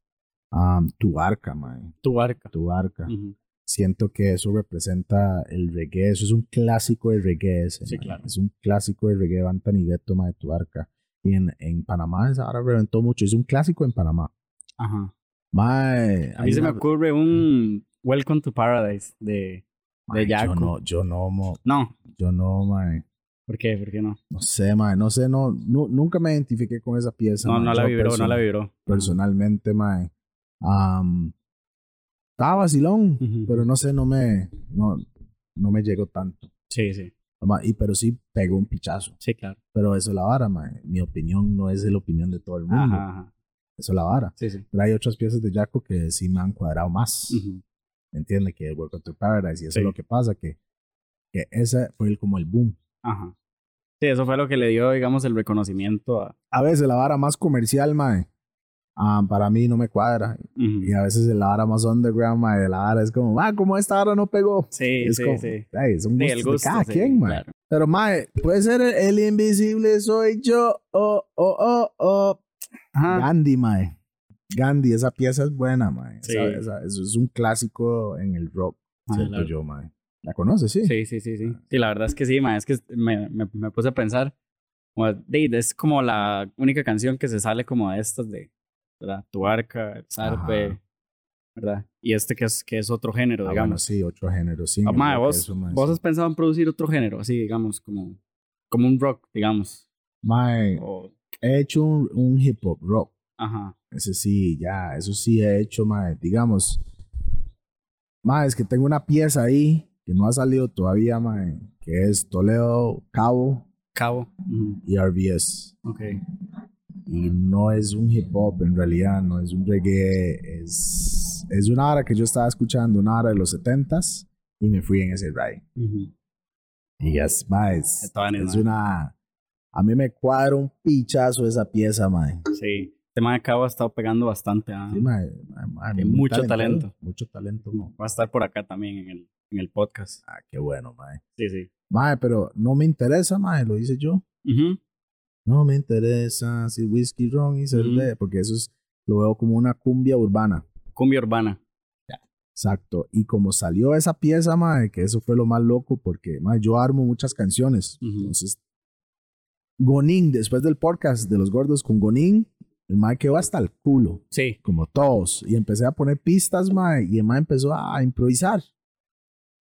Um, tu arca, man. Tu arca. Tu arca. Ujú. Siento que eso representa el reggae. Eso es un clásico de reggae. ese, Sí, claro. Es un clásico de reggae. Van Tanigueto, mae, tu arca. Y en, en Panamá esa ahora reventó mucho. Es un clásico en Panamá. Ajá. Mae, A mí se me ocurre un Welcome to Paradise de, mae, de Yo no, yo no, mo- No. yo no, mae. ¿Por qué? ¿Por qué no? No sé, mae. No sé, no, nu- nunca me identifiqué con esa pieza. No, mae. no la Yo vibró, no la vibró. Personalmente, mae. Am, estaba vacilón, Ujú. pero no sé, no me, no, no me llegó tanto. Sí, sí. Y, pero sí pegó un pichazo. Sí, claro. Pero eso es la vara, mae. Mi opinión no es la opinión de todo el mundo. Ajá, ajá. Eso es la vara. Sí, sí. Pero hay otras piezas de Jaco que sí me han cuadrado más. Ujú. ¿Me entiendes? Que Welcome to Paradise. Y eso Sí. es lo que pasa, que, que ese fue el, como el boom. Ajá. Sí, eso fue lo que le dio, digamos, el reconocimiento a... A veces la vara más comercial, mae, ah, para mí no me cuadra. Ujú. Y a veces la vara más underground, mae, la vara es como, ah, como esta vara no pegó. Sí, es sí, como, sí. ay, son Sí, el de gusto. cada sí, quien, mae. claro. Pero, mae, puede ser el, el invisible soy yo. Oh, oh, oh, oh. Ajá. Gandhi, mae. Gandhi, esa pieza es buena, mae. Sí. Esa- esa- eso es un clásico en el rock, Ah, siento claro. yo, mae. ¿La conoces, sí? Sí, sí, sí, sí. Sí, la verdad es que sí, ma, es que me, me, me puse a pensar, como, de- es como la única canción que se sale como de estas de, ¿verdad? Tu arca, el zarpe, Ajá. ¿verdad? Y este que es, que es otro género, Ah, bueno, digamos. sí, otro género, sí. Ah, ma, vos, eso, vos sí. has pensado en producir otro género, así, digamos, como, como un rock, digamos. Mae, he hecho un, un hip hop rock. ajá. Ese sí, ya, eso sí he hecho, mae. Digamos, mae, es que tengo una pieza ahí que no ha salido todavía, mae, que es Toledo, Cabo Cabo. Y RBS. Ok. Y no es un hip hop en realidad, no es un reggae, es, es una hora que yo estaba escuchando, una hora de los 70s y me fui en ese ride. Ujú. Y es, mae, es, es mae. una... A mí me cuadra un pichazo esa pieza, mae. Sí. Este de Cabo ha estado pegando bastante. ah. Sí, mae, mae, mae, mucho talento. Mucho talento, mae. Va a estar por acá también en el, en el podcast. Ah, qué bueno, mae. Sí, sí. Mae, pero no me interesa, mae, lo hice yo. Ujú. No me interesa si whisky, ron y cerveza, porque eso es, lo veo como una cumbia urbana. Cumbia urbana. Exacto. Y como salió esa pieza, mae, que eso fue lo más loco, porque, mae, yo armo muchas canciones. Entonces, Gonin, después del podcast de los gordos con Gonin, el mae quedó hasta el culo, Sí. como todos. Y empecé a poner pistas, mae, y el mae empezó a improvisar.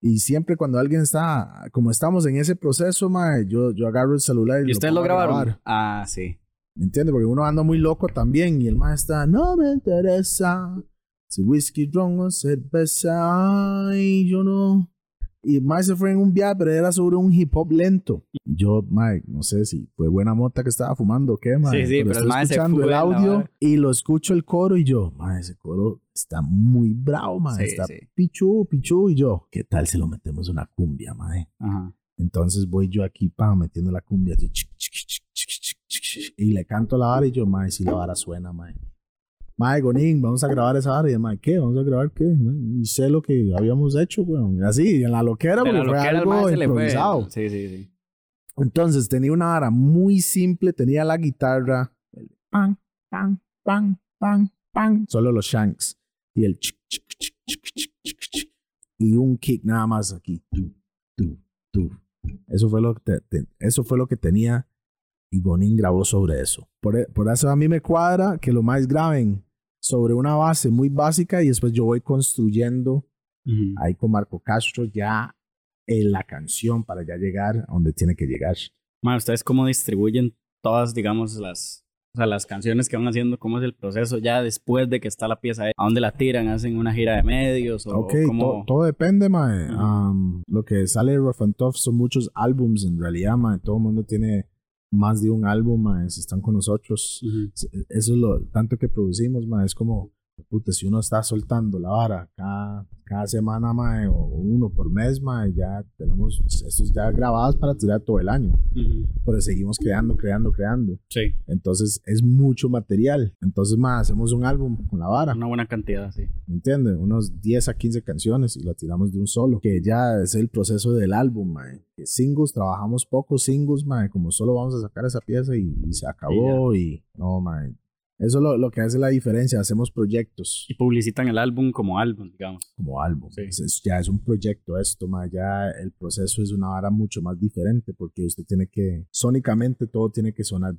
Y siempre cuando alguien está, como estamos en ese proceso, mae, yo, yo agarro el celular y, ¿Y ustedes lo grabaron? grabar. Ah, sí. ¿Me entiendes? Porque uno anda muy loco también y el más está, no me interesa si whisky, ron o cerveza, ay, yo no. Y más se fue en un viaje, pero era sobre un hip hop lento. Y yo, mae, no sé si fue buena mota que estaba fumando o qué, mae. Sí, sí, pero el estoy escuchando fue el audio y lo escucho el coro y yo, mae, ese coro está muy bravo, mae. Sí, está sí. pichu, pichu. Y yo, ¿qué tal si lo metemos una cumbia, mae? Ajá. Entonces voy yo aquí, pa, metiendo la cumbia, así, chic, chic, chic, y le canto la vara y yo, mae, si la vara suena, mae. Mae, Gonin, vamos a grabar esa yo, mae, ¿qué? ¿Vamos a grabar qué? Y sé lo que habíamos hecho, weón. Así, en la loquera, porque la fue loquera algo improvisado. Sí, sí, sí. Entonces tenía una vara muy simple, tenía la guitarra, el pan, pan, pan, pan, pan, solo los shanks y el chic, chic, chic, chic, chic, chic, y un kick nada más aquí, tu, tu, tu. Eso fue lo que te- te- eso fue lo que tenía y Gonin grabó sobre eso. Por, por eso a mí me cuadra que lo más graben sobre una base muy básica y después yo voy construyendo Ujú. ahí con Marco Castro ya en la canción para ya llegar a donde tiene que llegar. Mae, ¿ustedes cómo distribuyen todas, digamos, las, o sea, las canciones que van haciendo? ¿Cómo es el proceso ya después de que está la pieza? ¿A dónde la tiran? ¿Hacen una gira de medios? ¿O Ok, cómo? to- todo depende, mae. Um, lo que sale de Rough and Tough son muchos álbums en realidad, mae. Todo el mundo tiene más de un álbum. Si están con nosotros. Eso es lo tanto que producimos, mae. Es como puta, si uno está soltando la vara cada, cada semana, mae, o uno por mes, mae, ya tenemos estos ya grabados para tirar todo el año. Pero seguimos creando, creando, creando. Sí. Entonces es mucho material. Entonces, mae, hacemos un álbum con la vara. Una buena cantidad, sí. ¿Me entiendes? Unos 10 a 15 canciones y lo tiramos de un solo. Que ya es el proceso del álbum, mae. Singles, trabajamos pocos singles, mae. Como solo vamos a sacar esa pieza y, y se acabó. Y, no, mae. Eso es lo, lo, que hace la diferencia. Hacemos proyectos. Y publicitan el álbum como álbum, digamos. Como álbum. Sí. Es- es- ya es un proyecto esto, mae. Ya el proceso es una vara mucho más diferente porque usted tiene que, sónicamente todo tiene que sonar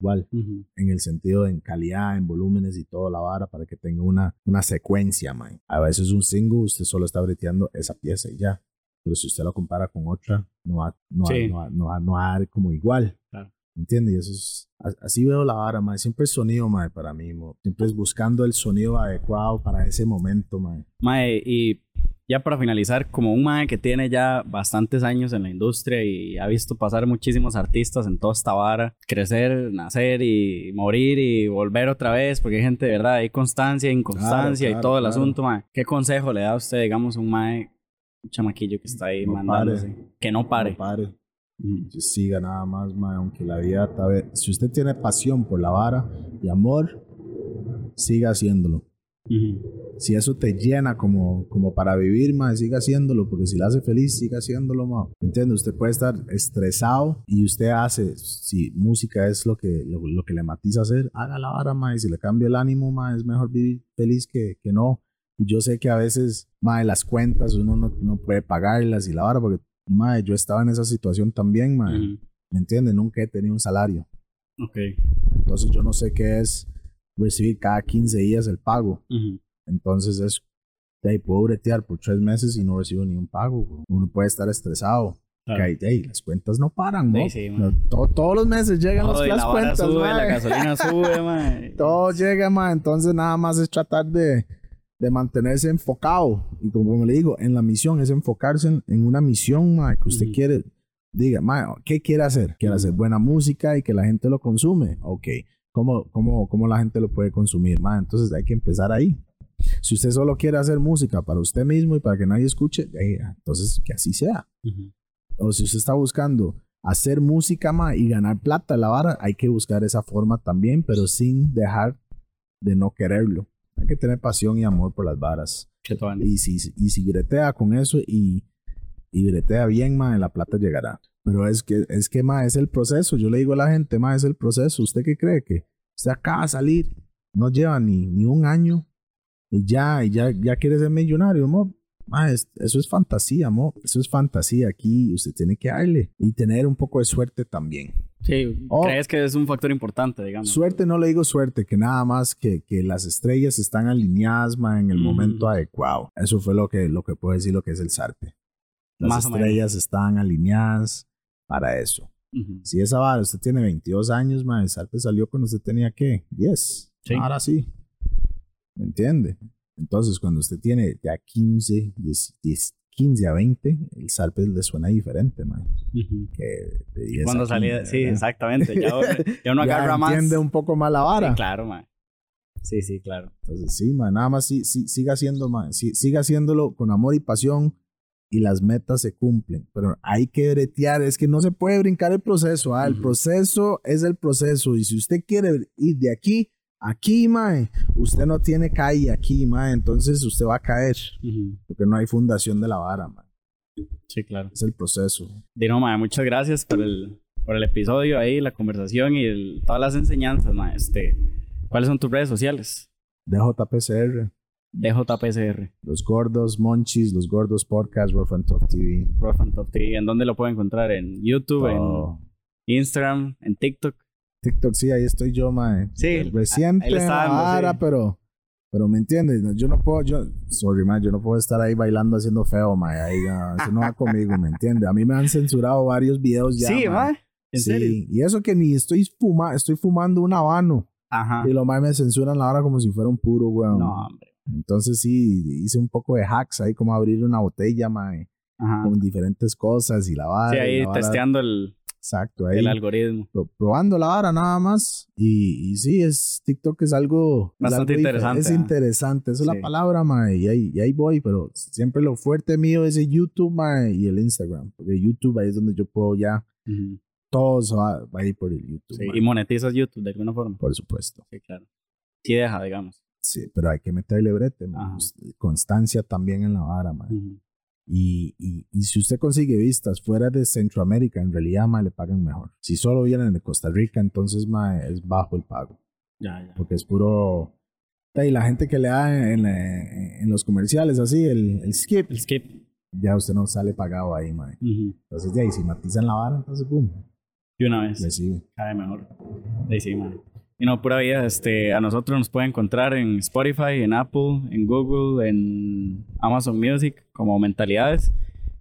igual. En el sentido de en calidad, en volúmenes y toda la vara para que tenga una, una secuencia, man. A veces un single usted solo está breteando esa pieza y ya. Pero si usted lo compara con otra, no va, no va, Sí. no va, no va- no va a dar como igual. Claro. ¿Me entiendes? Y eso es, así veo la vara, man. Siempre es sonido, man, para mí, mo. Siempre es buscando el sonido adecuado para ese momento, man. Mae, y ya para finalizar, como un mae que tiene ya bastantes años en la industria y ha visto pasar muchísimos artistas en toda esta vara, crecer, nacer y morir y volver otra vez, porque hay gente, de verdad, hay constancia, inconstancia Claro, y todo el claro. asunto, mae. ¿Qué consejo le da a usted, digamos, un mae, un chamaquillo que está ahí No mandándose? pare. Que no pare. No pare. Que siga nada más, man. Aunque la vida, tal vez- si usted tiene pasión por la vara y amor, siga haciéndolo. Si eso te llena como, como para vivir, más siga haciéndolo, porque si le hace feliz, siga haciéndolo, ma. ¿Entiende? Usted puede estar estresado y usted hace, si música es lo que, lo, lo que le matiza hacer, haga la vara, ma, y si le cambia el ánimo, ma, es mejor vivir feliz que, que no. Y yo sé que a veces, ma, las cuentas uno no, no puede pagarlas y la vara, porque, ma, yo estaba en esa situación también, ma. Ujú. ¿Me entiende? Nunca he tenido un salario. Ok. Entonces yo no sé qué es recibir cada 15 días el pago. Entonces es, de ahí puedo bretear por tres meses y no recibo ni un pago. bro. Uno puede estar estresado. Claro. Que ahí, las cuentas no paran, ¿no? Sí, sí, man. No, to- todos los meses llegan Todo, y las la cuentas, sube, mae. la gasolina sube, mae. Todo llega, ma. Entonces nada más es tratar de, de mantenerse enfocado. Y como le digo, en la misión es enfocarse en, en una misión, ma, que usted quiere. Diga, ma, ¿qué quiere hacer? ¿Quiere hacer buena música y que la gente lo consume? Ok. ¿Cómo, cómo, cómo la gente lo puede consumir? Ma, entonces hay que empezar ahí. Si usted solo quiere hacer música para usted mismo y para que nadie escuche, eh, entonces que así sea. O si usted está buscando hacer música ma, y ganar plata la vara, hay que buscar esa forma también, pero sin dejar de no quererlo. Hay que tener pasión y amor por las varas. Y si, y si bretea con eso y, y bretea bien, ma, la plata llegará. Pero es que, es que, ma, es el proceso. Yo le digo a la gente, ma, es el proceso. ¿Usted qué cree? Que usted acaba de salir, no lleva ni, ni un año y ya, y ya, ya quiere ser millonario, mo. Eso es fantasía, mo. Eso es fantasía. Aquí usted tiene que darle y tener un poco de suerte también. Sí, Oh. crees que es un factor importante, digamos. Suerte no le digo suerte, que nada más que, que las estrellas están alineadas ma, en el Ujú. momento adecuado. Eso fue lo que, lo que puedo decir lo que es el Sarte. Las Más estrellas están alineadas para eso. Ujú. Si esa vara, usted tiene 22 años, ma, el Sarte salió cuando usted tenía, ¿qué? 10. Sí. Ahora sí. ¿Me entiende? Entonces, cuando usted tiene ya 15, 10, 10, 15 a 20, el Sarpe le suena diferente, man. Ujú. Que de 10 Cuando salía, 15, sí, ¿verdad? exactamente. Ya, uno- ya uno Ya agarra más. entiende un poco más la vara. Sí, claro, man. Sí, sí, claro. Entonces, sí, man, nada más sí, sí, siga haciendo, man, sí, siga haciéndolo con amor y pasión y las metas se cumplen. Pero hay que bretear, es que no se puede brincar el proceso. ah, El Ujú. proceso es el proceso. Y si usted quiere ir de aquí aquí, man, usted no tiene calle aquí, man, entonces usted va a caer. Porque no hay fundación de la vara, man. Sí, claro. Es el proceso. Dino, man, muchas gracias por el, por el episodio ahí, la conversación y el- todas las enseñanzas, man. Este, ¿Cuáles son tus redes sociales? DJPCR, DJPCR, Los Gordos Monchis, Los Gordos Podcast, Rough and Tough TV. Rough and TV. ¿En dónde lo puedo encontrar? ¿En YouTube? ¿En Instagram? ¿En TikTok? TikTok, sí, ahí estoy yo, mae. Sí, Reciente, ahí ahora, sí. pero, pero me entiendes, yo no puedo, yo, sorry, mae, yo no puedo estar ahí bailando haciendo feo, mae, ahí, no, eso no va conmigo, ¿me entiendes? A mí me han censurado varios videos ya, sí, mae. ¿En sí, serio? y eso que ni estoy fumando, estoy fumando un habano, Ajá. y lo más me censuran la hora como si fuera un puro, weón. No, hombre. Entonces sí, hice un poco de hacks ahí, como abrir una botella, mae, Ajá. con diferentes cosas y la vara. Sí, ahí la testeando el, Exacto, ahí. El algoritmo. pro- probando la vara nada más. Y, y sí, es, TikTok es algo... es Bastante algo interesante, Es ah. interesante, esa es la palabra, mae. Y ahí, y ahí voy, pero siempre lo fuerte mío es el YouTube, mae, y el Instagram. Porque YouTube ahí es donde yo puedo ya... Ujú. Todo se va, va a ir por el YouTube, Sí, mae, y monetizas YouTube de alguna forma. por supuesto. Sí, claro. Sí deja, digamos. Sí, pero hay que meterle brete, mae. Pues, Constancia también en la vara, mae. Y, y, y si usted consigue vistas fuera de Centroamérica, en realidad mae, le pagan mejor. Si solo vienen de Costa Rica, entonces mae, es bajo el pago. Ya, ya. Porque es puro... Y la gente que le da en, en- los comerciales así, el, el skip, El skip. ya usted no sale pagado ahí, mae. Ujú. Entonces, ya, y si matizan la vara, entonces, boom, De una vez. le sigue. Cae mejor. Sí, sí, man. Y no, pura vida, este, a nosotros nos pueden encontrar en Spotify, en Apple, en Google, en Amazon Music, como Mentalidades.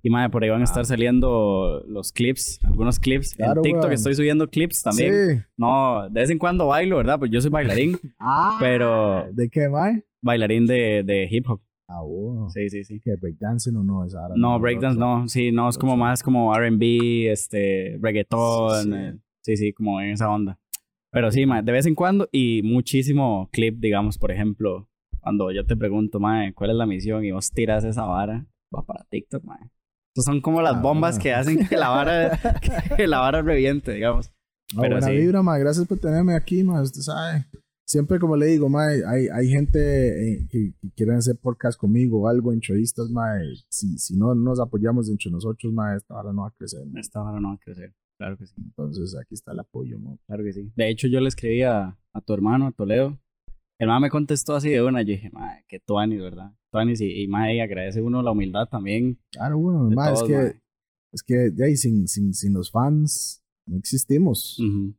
Y madre, por ahí van a estar saliendo los clips, algunos clips. Claro, en TikTok weón. estoy subiendo clips también. Sí. No, de vez en cuando bailo, ¿verdad? Pues yo soy bailarín, Ah, pero ¿De qué, mae? bailarín de, de hip hop. Ah, bueno. Sí, sí, sí. ¿Qué, breakdancing o no? Esa vara No, lo breakdance no. Sí, no, es como más como RB, este, reggaetón. Sí, sí. eh, Sí, sí, como en esa onda. Pero sí, ma, de vez en cuando y muchísimo clip, digamos, por ejemplo, cuando yo te pregunto, mae, ¿cuál es la misión? Y vos tiras esa vara, va para TikTok, mae. Esas son como las Ah, bombas bueno. que hacen que la vara, que la vara reviente, digamos. No, Pero buena sí. vibra, ma. Gracias por tenerme aquí, ma. Usted sabe. Siempre, como le digo, ma, hay, hay gente eh, que, que quieren hacer podcast conmigo o algo, entrevistas, ma. Si, si no nos apoyamos entre nosotros, ma, esta hora no va a crecer. Esta vara no va a crecer. Claro que sí, Entonces, aquí está el apoyo, ma. claro que sí. De hecho, yo le escribí a, a tu hermano, a Toledo. El mae me contestó así de una. Yo dije, mae, qué tuanis, ¿verdad? Tuanis y, y mae, agradece uno la humildad también. Claro, bueno, ma, es todos, que, es que de ahí, sin, sin, sin los fans no existimos. Ujú.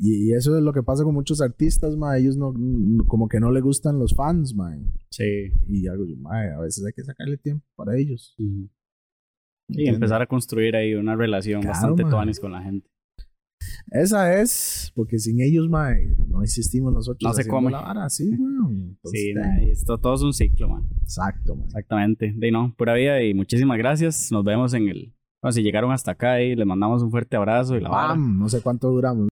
Y, y eso es lo que pasa con muchos artistas, ma. Ellos no, no- como que no le gustan los fans, ma. Sí. Y algo, ma, a veces hay que sacarle tiempo para ellos. Ujú. Y empezar a construir ahí una relación Claro, bastante mae. tuanis con la gente. Esa es, porque sin ellos, mae, no existimos nosotros. No se come. la vara, sí. Entonces, Sí, mae, esto todo es un ciclo, man. Exacto, mae. Exactamente. De no, pura vida y muchísimas gracias. Nos vemos en el. Bueno, si llegaron hasta acá y les mandamos un fuerte abrazo y la vara. No sé cuánto duramos.